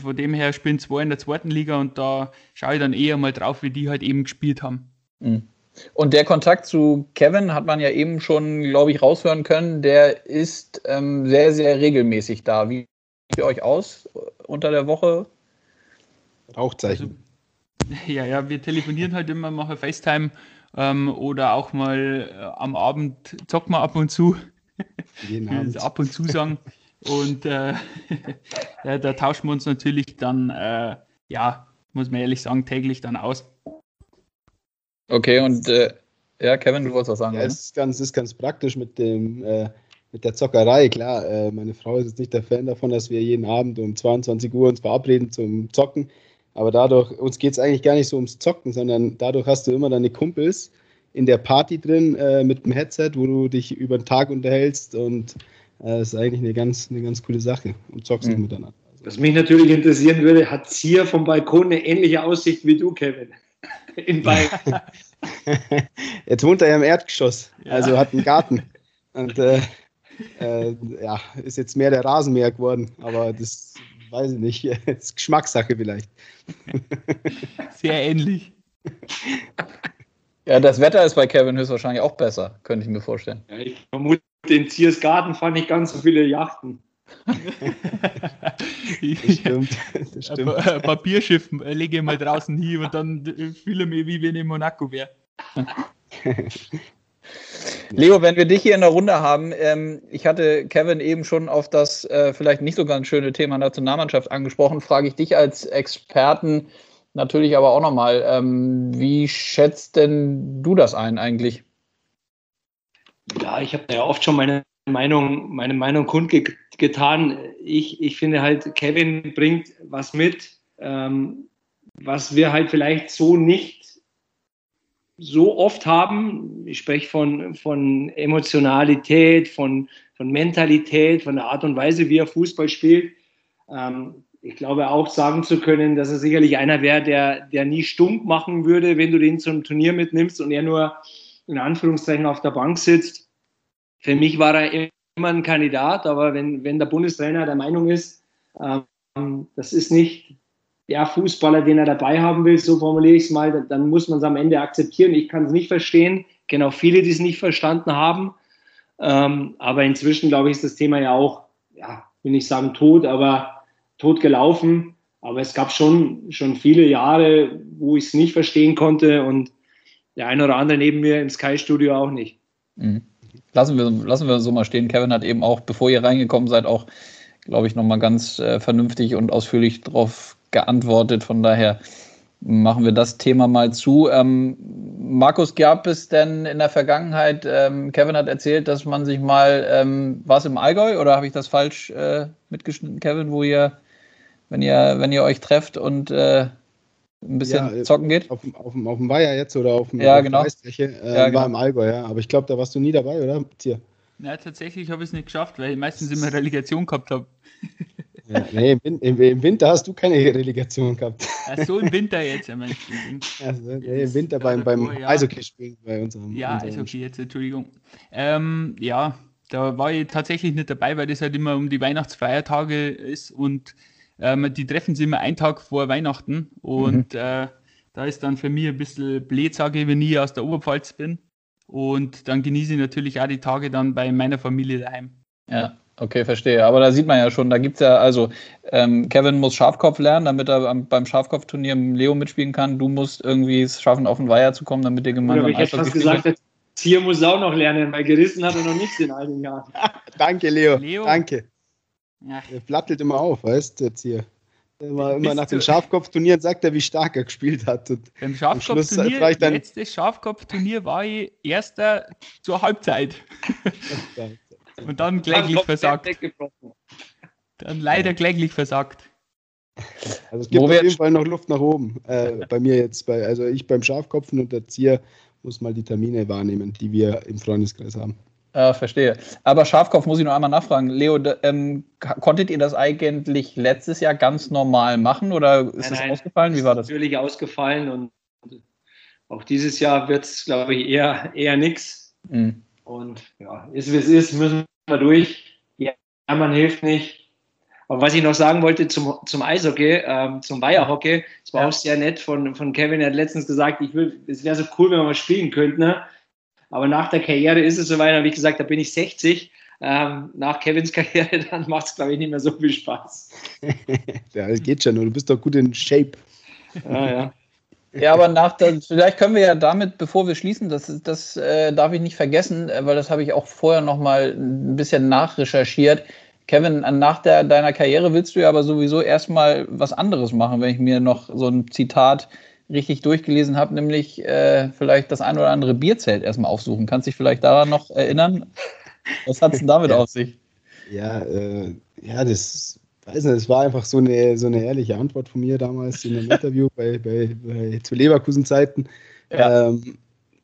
von dem her spielen zwei in der zweiten Liga und da schaue ich dann eher mal drauf, wie die halt eben gespielt haben. Mhm. Und der Kontakt zu Kevin hat man ja eben schon, glaube ich, raushören können. Der ist ähm, sehr, sehr regelmäßig da. Wie sieht ihr euch aus unter der Woche? Rauchzeichen. Also, ja, ja, wir telefonieren halt immer, machen FaceTime ähm, oder auch mal äh, am Abend zocken wir ab und zu. Jeden ab und zu sagen. Und äh, ja, da tauschen wir uns natürlich dann, äh, ja, muss man ehrlich sagen, täglich dann aus. Okay, und äh, ja, Kevin, du wolltest was sagen. Ja, es ist ganz, ist ganz praktisch mit dem äh, mit der Zockerei. Klar, äh, meine Frau ist jetzt nicht der Fan davon, dass wir jeden Abend um 22 Uhr uns verabreden zum Zocken. Aber dadurch, uns geht es eigentlich gar nicht so ums Zocken, sondern dadurch hast du immer deine Kumpels in der Party drin äh, mit dem Headset, wo du dich über den Tag unterhältst und äh, das ist eigentlich eine ganz, eine ganz coole Sache und zockst mhm. miteinander. Was mich natürlich interessieren würde, hat hier vom Balkon eine ähnliche Aussicht wie du, Kevin? In Bayern. Jetzt wohnt er ja im Erdgeschoss, ja. also hat einen Garten. Und äh, äh, ja, ist jetzt mehr der Rasenmäher geworden, aber das weiß ich nicht. Das ist Geschmackssache vielleicht. Sehr ähnlich. Ja, das Wetter ist bei Kevin höchstwahrscheinlich auch besser, könnte ich mir vorstellen. Ja, ich vermute, in Ziersgarten fand ich ganz so viele Yachten. Das stimmt. Das stimmt. Papierschiff äh, lege ich mal draußen hin und dann fühle ich mich, wie wenn ich in Monaco wäre. Leo, wenn wir dich hier in der Runde haben, ähm, ich hatte Kevin eben schon auf das äh, vielleicht nicht so ganz schöne Thema Nationalmannschaft angesprochen, frage ich dich als Experten natürlich aber auch nochmal, ähm, wie schätzt denn du das ein eigentlich? Ja, ich habe ja oft schon meine Meinung, meine Meinung kundgetan. Ich, ich finde halt, Kevin bringt was mit, ähm, was wir halt vielleicht so nicht so oft haben. Ich spreche von, von Emotionalität, von, von Mentalität, von der Art und Weise, wie er Fußball spielt. Ähm, ich glaube auch sagen zu können, dass er sicherlich einer wäre, der, der nie stumpf machen würde, wenn du den zum Turnier mitnimmst und er nur in Anführungszeichen auf der Bank sitzt. Für mich war er immer ein Kandidat, aber wenn, wenn der Bundestrainer der Meinung ist, ähm, das ist nicht der Fußballer, den er dabei haben will, so formuliere ich es mal, dann muss man es am Ende akzeptieren. Ich kann es nicht verstehen, genau viele, die es nicht verstanden haben. Ähm, aber inzwischen, glaube ich, ist das Thema ja auch, ja, will nicht sagen tot, aber tot gelaufen. Aber es gab schon, schon viele Jahre, wo ich es nicht verstehen konnte und der eine oder andere neben mir im Sky-Studio auch nicht. Mhm. Lassen, wir, lassen wir so mal stehen. Kevin hat eben auch, bevor ihr reingekommen seid, auch, glaube ich, nochmal ganz äh, vernünftig und ausführlich darauf geantwortet. Von daher machen wir das Thema mal zu. Ähm, Markus, gab es denn in der Vergangenheit, ähm, Kevin hat erzählt, dass man sich mal, ähm, war es im Allgäu oder habe ich das falsch äh, mitgeschnitten, Kevin, wo ihr, wenn ihr, wenn ihr euch trefft und äh, ein bisschen ja, zocken geht? Auf, auf, auf dem Weiher jetzt oder auf dem ja, genau. Eisfläche, äh, ja, genau. war im Allgäu, ja. Aber ich glaube, da warst du nie dabei, oder? Tier. Ja, tatsächlich habe ich es nicht geschafft, weil ich meistens immer Relegation gehabt habe. Ja, nee, im, im, im, Winter hast du keine Relegation gehabt. Ach so, im Winter jetzt, ja, Mensch. Also, nee, Im Winter beim, beim ja. Eishockey-Spielen bei unserem. Ja, unserem Eishockey jetzt, Entschuldigung. Ähm, ja, da war ich tatsächlich nicht dabei, weil das halt immer um die Weihnachtsfeiertage ist und ähm, die treffen sich immer einen Tag vor Weihnachten und mhm. äh, da ist dann für mich ein bisschen blöd, sage ich, wenn ich aus der Oberpfalz bin. Und dann genieße ich natürlich auch die Tage dann bei meiner Familie daheim. Ja. Okay, verstehe. Aber da sieht man ja schon, da gibt es ja, also ähm, Kevin muss Schafkopf lernen, damit er am, beim Schafkopfturnier Leo mitspielen kann. Du musst irgendwie es schaffen, auf den Weiher zu kommen, damit ihr gemeinsam. Oder ich hätte fast gesagt, der Zier muss auch noch lernen, weil gerissen hat er noch nichts in all den Jahren. Danke, Leo. Leo. Danke. Ja. Er flattelt immer auf, weißt du, der Zier. Immer, immer nach den Schafkopfturnieren sagt er, wie stark er gespielt hat. Und Beim Schafkopfturnier, letztes Schafkopfturnier war ich erster zur Halbzeit. Und dann kläglich versagt. Dann leider kläglich versagt. Also es gibt Wo auf jeden Fall noch Luft nach oben. Äh, bei mir jetzt, bei, also ich beim Schafkopfen und der Zier muss mal die Termine wahrnehmen, die wir im Freundeskreis haben. Ja, verstehe. Aber Schafkopf muss ich noch einmal nachfragen. Leo, ähm, konntet ihr das eigentlich letztes Jahr ganz normal machen oder ist es ausgefallen? Wie war das? Natürlich ausgefallen und auch dieses Jahr wird es, glaube ich, eher, eher nichts. Mhm. Und ja, ist wie es ist, müssen wir durch. Ja, man hilft nicht. Aber was ich noch sagen wollte zum, zum Eishockey, ähm, zum Weiherhockey, es war ja. auch sehr nett von, von Kevin, er hat letztens gesagt, ich will, es wäre so cool, wenn wir mal spielen könnten. Ne? Aber nach der Karriere ist es soweit, habe ich gesagt, da bin ich 60. Ähm, nach Kevins Karriere, dann macht es, glaube ich, nicht mehr so viel Spaß. ja, das geht schon, du bist doch gut in Shape. Ja, ja. Ja, aber nach der, vielleicht können wir ja damit, bevor wir schließen, das, das äh, darf ich nicht vergessen, äh, weil das habe ich auch vorher noch mal ein bisschen nachrecherchiert. Kevin, nach der, deiner Karriere willst du ja aber sowieso erstmal was anderes machen, wenn ich mir noch so ein Zitat richtig durchgelesen habe, nämlich äh, vielleicht das ein oder andere Bierzelt erstmal aufsuchen. Kannst du dich vielleicht daran noch erinnern? Was hat es denn damit ja. auf sich? Ja, äh, ja, das weiß nicht, es war einfach so eine, so eine ehrliche Antwort von mir damals in einem Interview bei, bei, bei zu Leverkusen-Zeiten. Ja. Ähm,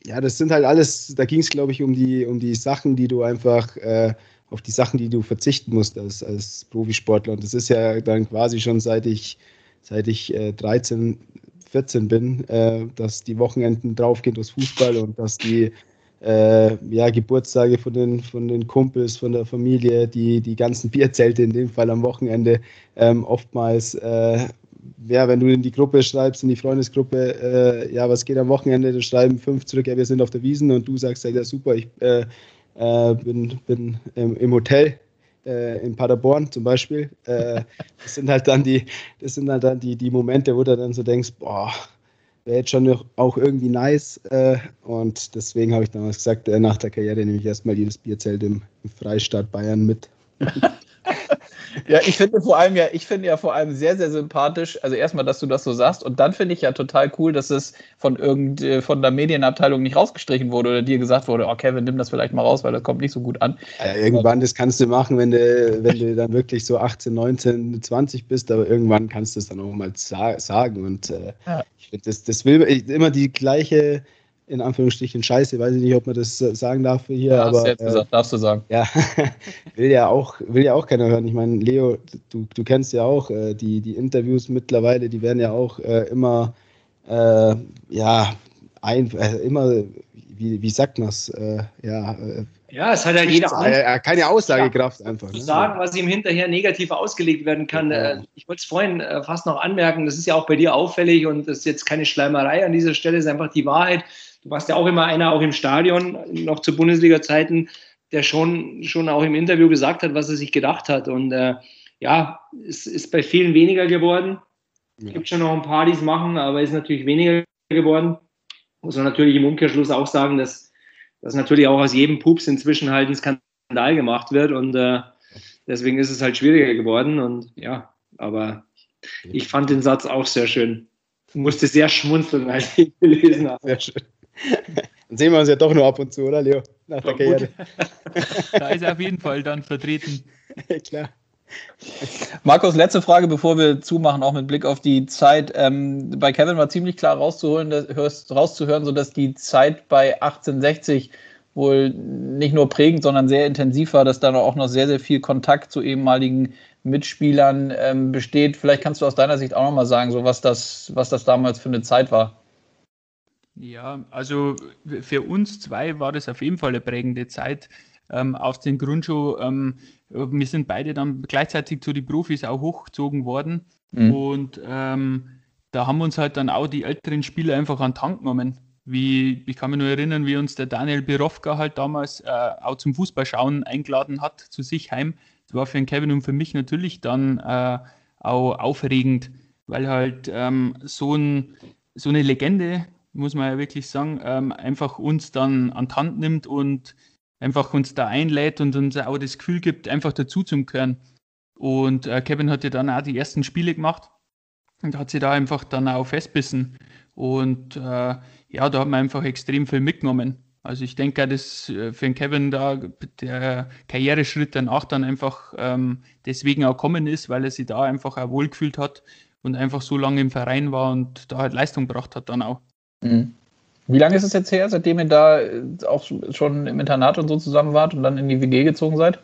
ja, das sind halt alles, da ging es, glaube ich, um die, um die Sachen, die du einfach, äh, auf die Sachen, die du verzichten musst als, als Profisportler. Und das ist ja dann quasi schon seit ich, seit ich äh, 13 14 bin, äh, dass die Wochenenden draufgehen durchs Fußball und dass die äh, ja, Geburtstage von den, von den Kumpels, von der Familie, die, die ganzen Bierzelte in dem Fall am Wochenende ähm, oftmals, äh, ja, wenn du in die Gruppe schreibst, in die Freundesgruppe, äh, ja, was geht am Wochenende, dann schreiben fünf zurück, ja, wir sind auf der Wiesen und du sagst, ja, super, ich äh, äh, bin, bin im, im Hotel äh, in Paderborn zum Beispiel. Äh, das sind halt dann die, das sind halt dann die, die Momente, wo du dann so denkst, boah, wäre jetzt schon auch irgendwie nice. Äh, und deswegen habe ich damals gesagt, äh, nach der Karriere nehme ich erstmal jedes Bierzelt im, im Freistaat Bayern mit. Ja, ich finde vor allem ja, ich finde ja vor allem sehr, sehr sympathisch, also erstmal, dass du das so sagst und dann finde ich ja total cool, dass es von irgend, äh, von der Medienabteilung nicht rausgestrichen wurde oder dir gesagt wurde, oh Kevin, nimm das vielleicht mal raus, weil das kommt nicht so gut an. Ja, irgendwann, das kannst du machen, wenn du, wenn du dann wirklich so 18, 19, 20 bist, aber irgendwann kannst du es dann auch mal sagen und äh, ja. ich finde, das, das will immer die gleiche in Anführungsstrichen scheiße, weiß ich nicht, ob man das äh, sagen darf hier, ja, aber. Jetzt gesagt, äh, darfst du sagen. Ja, will ja auch, will ja auch keiner hören. Ich meine, Leo, du, du kennst ja auch äh, die, die Interviews mittlerweile, die werden ja auch äh, immer, äh, ja, ein, äh, immer, wie, wie sagt man es, ja. ja, es hat ja jeder Angst. keine Aussagekraft ja, einfach. Zu ne? sagen, was ihm hinterher negativ ausgelegt werden kann. Ja. Ich wollte es vorhin fast noch anmerken, das ist ja auch bei dir auffällig und das ist jetzt keine Schleimerei an dieser Stelle, es ist einfach die Wahrheit du warst ja auch immer einer, auch im Stadion, noch zu Bundesliga-Zeiten, der schon, schon auch im Interview gesagt hat, was er sich gedacht hat. Und äh, ja, es ist bei vielen weniger geworden. Es ja. gibt schon noch ein paar, die es machen, aber es ist natürlich weniger geworden. Muss man natürlich im Umkehrschluss auch sagen, dass, dass natürlich auch aus jedem Pups inzwischen halt ein Skandal gemacht wird und äh, deswegen ist es halt schwieriger geworden. Und ja, aber ich fand den Satz auch sehr schön. Ich musste sehr schmunzeln, als ich ihn gelesen habe. Sehr schön. Dann sehen wir uns ja doch nur ab und zu, oder Leo? Nach der Karriere. da ist er auf jeden Fall dann vertreten. Klar. Markus, letzte Frage, bevor wir zumachen, auch mit Blick auf die Zeit. Ähm, bei Kevin war ziemlich klar rauszuholen, dass, rauszuhören, sodass die Zeit bei 1860 wohl nicht nur prägend, sondern sehr intensiv war, dass da auch noch sehr, sehr viel Kontakt zu ehemaligen Mitspielern ähm, besteht. Vielleicht kannst du aus deiner Sicht auch noch mal sagen, so was das, was das damals für eine Zeit war. Ja, also für uns zwei war das auf jeden Fall eine prägende Zeit. Ähm, auf den Grund schon, ähm, wir sind beide dann gleichzeitig zu den Profis auch hochgezogen worden. Mhm. Und ähm, da haben uns halt dann auch die älteren Spieler einfach an den Tank genommen. Wie, ich kann mich nur erinnern, wie uns der Daniel Birovka halt damals äh, auch zum Fußballschauen eingeladen hat zu sich heim. Das war für den Kevin und für mich natürlich dann äh, auch aufregend, weil halt ähm, so, ein, so eine Legende muss man ja wirklich sagen, ähm, einfach uns dann an die Hand nimmt und einfach uns da einlädt und uns auch das Gefühl gibt, einfach dazu zu gehören. Und äh, Kevin hat ja dann auch die ersten Spiele gemacht und hat sich da einfach dann auch festbissen. Und äh, ja, da hat man einfach extrem viel mitgenommen. Also ich denke, dass äh, für den Kevin da der Karriereschritt danach dann einfach ähm, deswegen auch kommen ist, weil er sich da einfach auch wohlgefühlt hat und einfach so lange im Verein war und da halt Leistung gebracht hat dann auch. Mhm. Wie lange ist es jetzt her, seitdem ihr da äh, auch schon im Internat und so zusammen wart und dann in die WG gezogen seid?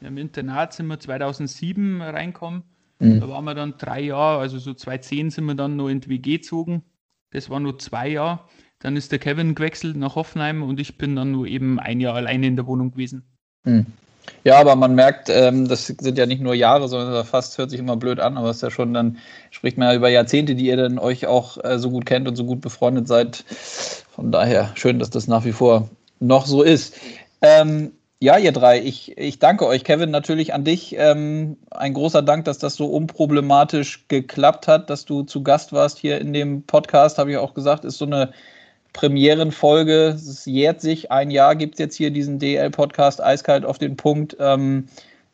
Ja, Im Internat sind wir 2007 reinkommen. Mhm. Da waren wir dann drei Jahre, also so 2010 sind wir dann noch in die WG gezogen. Das war nur zwei Jahre. Dann ist der Kevin gewechselt nach Hoffenheim und ich bin dann nur eben ein Jahr alleine in der Wohnung gewesen. Mhm. Ja, aber man merkt, ähm, das sind ja nicht nur Jahre, sondern fast hört sich immer blöd an, aber es ist ja schon dann, spricht man ja über Jahrzehnte, die ihr dann euch auch äh, so gut kennt und so gut befreundet seid. Von daher schön, dass das nach wie vor noch so ist. Ähm, ja, ihr drei, ich, ich danke euch. Kevin, natürlich an dich. Ähm, ein großer Dank, dass das so unproblematisch geklappt hat, dass du zu Gast warst hier in dem Podcast, habe ich auch gesagt, ist so eine Premierenfolge. Es jährt sich. Ein Jahr gibt es jetzt hier diesen DL-Podcast eiskalt auf den Punkt. Ähm,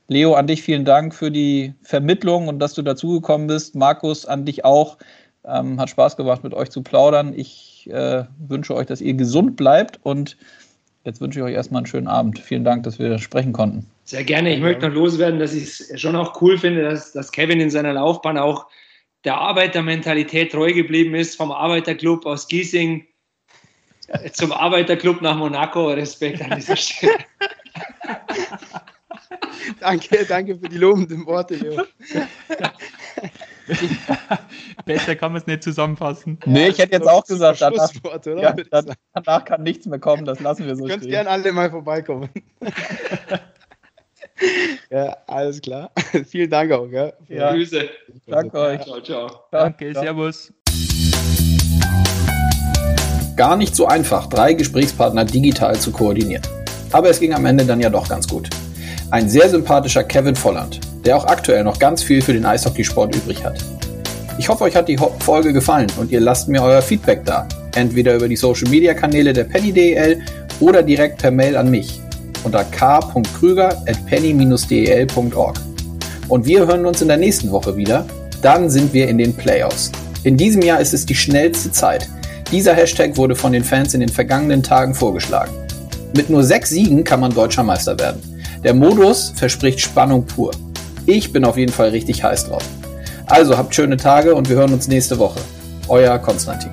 Leo, an dich vielen Dank für die Vermittlung und dass du dazugekommen bist. Markus, an dich auch. Ähm, hat Spaß gemacht, mit euch zu plaudern. Ich äh, wünsche euch, dass ihr gesund bleibt und jetzt wünsche ich euch erstmal einen schönen Abend. Vielen Dank, dass wir sprechen konnten. Sehr gerne. Ich möchte noch loswerden, dass ich es schon auch cool finde, dass, dass Kevin in seiner Laufbahn auch der Arbeitermentalität treu geblieben ist, vom Arbeiterclub aus Giesing zum Arbeiterclub nach Monaco. Respekt an dieser Stelle. danke, danke für die lobenden Worte, Leo. Besser kann man es nicht zusammenfassen. Nee, ich hätte jetzt auch gesagt, danach, ja, danach, kann nichts mehr kommen, das lassen wir so Könnt gerne alle mal vorbeikommen. ja, alles klar. Vielen Dank auch. Ja. ja. Grüße. Danke euch. Ciao, ciao. Danke, ciao. servus. Gar nicht so einfach, drei Gesprächspartner digital zu koordinieren. Aber es ging am Ende dann ja doch ganz gut. Ein sehr sympathischer Kevin Volland, der auch aktuell noch ganz viel für den Eishockeysport übrig hat. Ich hoffe, euch hat die Folge gefallen und ihr lasst mir euer Feedback da. Entweder über die Social Media Kanäle der Penny DEL oder direkt per Mail an mich unter k.krüger at penny-del.org. Und wir hören uns in der nächsten Woche wieder. Dann sind wir in den Playoffs. In diesem Jahr ist es die schnellste Zeit. Dieser Hashtag wurde von den Fans in den vergangenen Tagen vorgeschlagen. Mit nur sechs Siegen kann man deutscher Meister werden. Der Modus verspricht Spannung pur. Ich bin auf jeden Fall richtig heiß drauf. Also habt schöne Tage und wir hören uns nächste Woche. Euer Konstantin.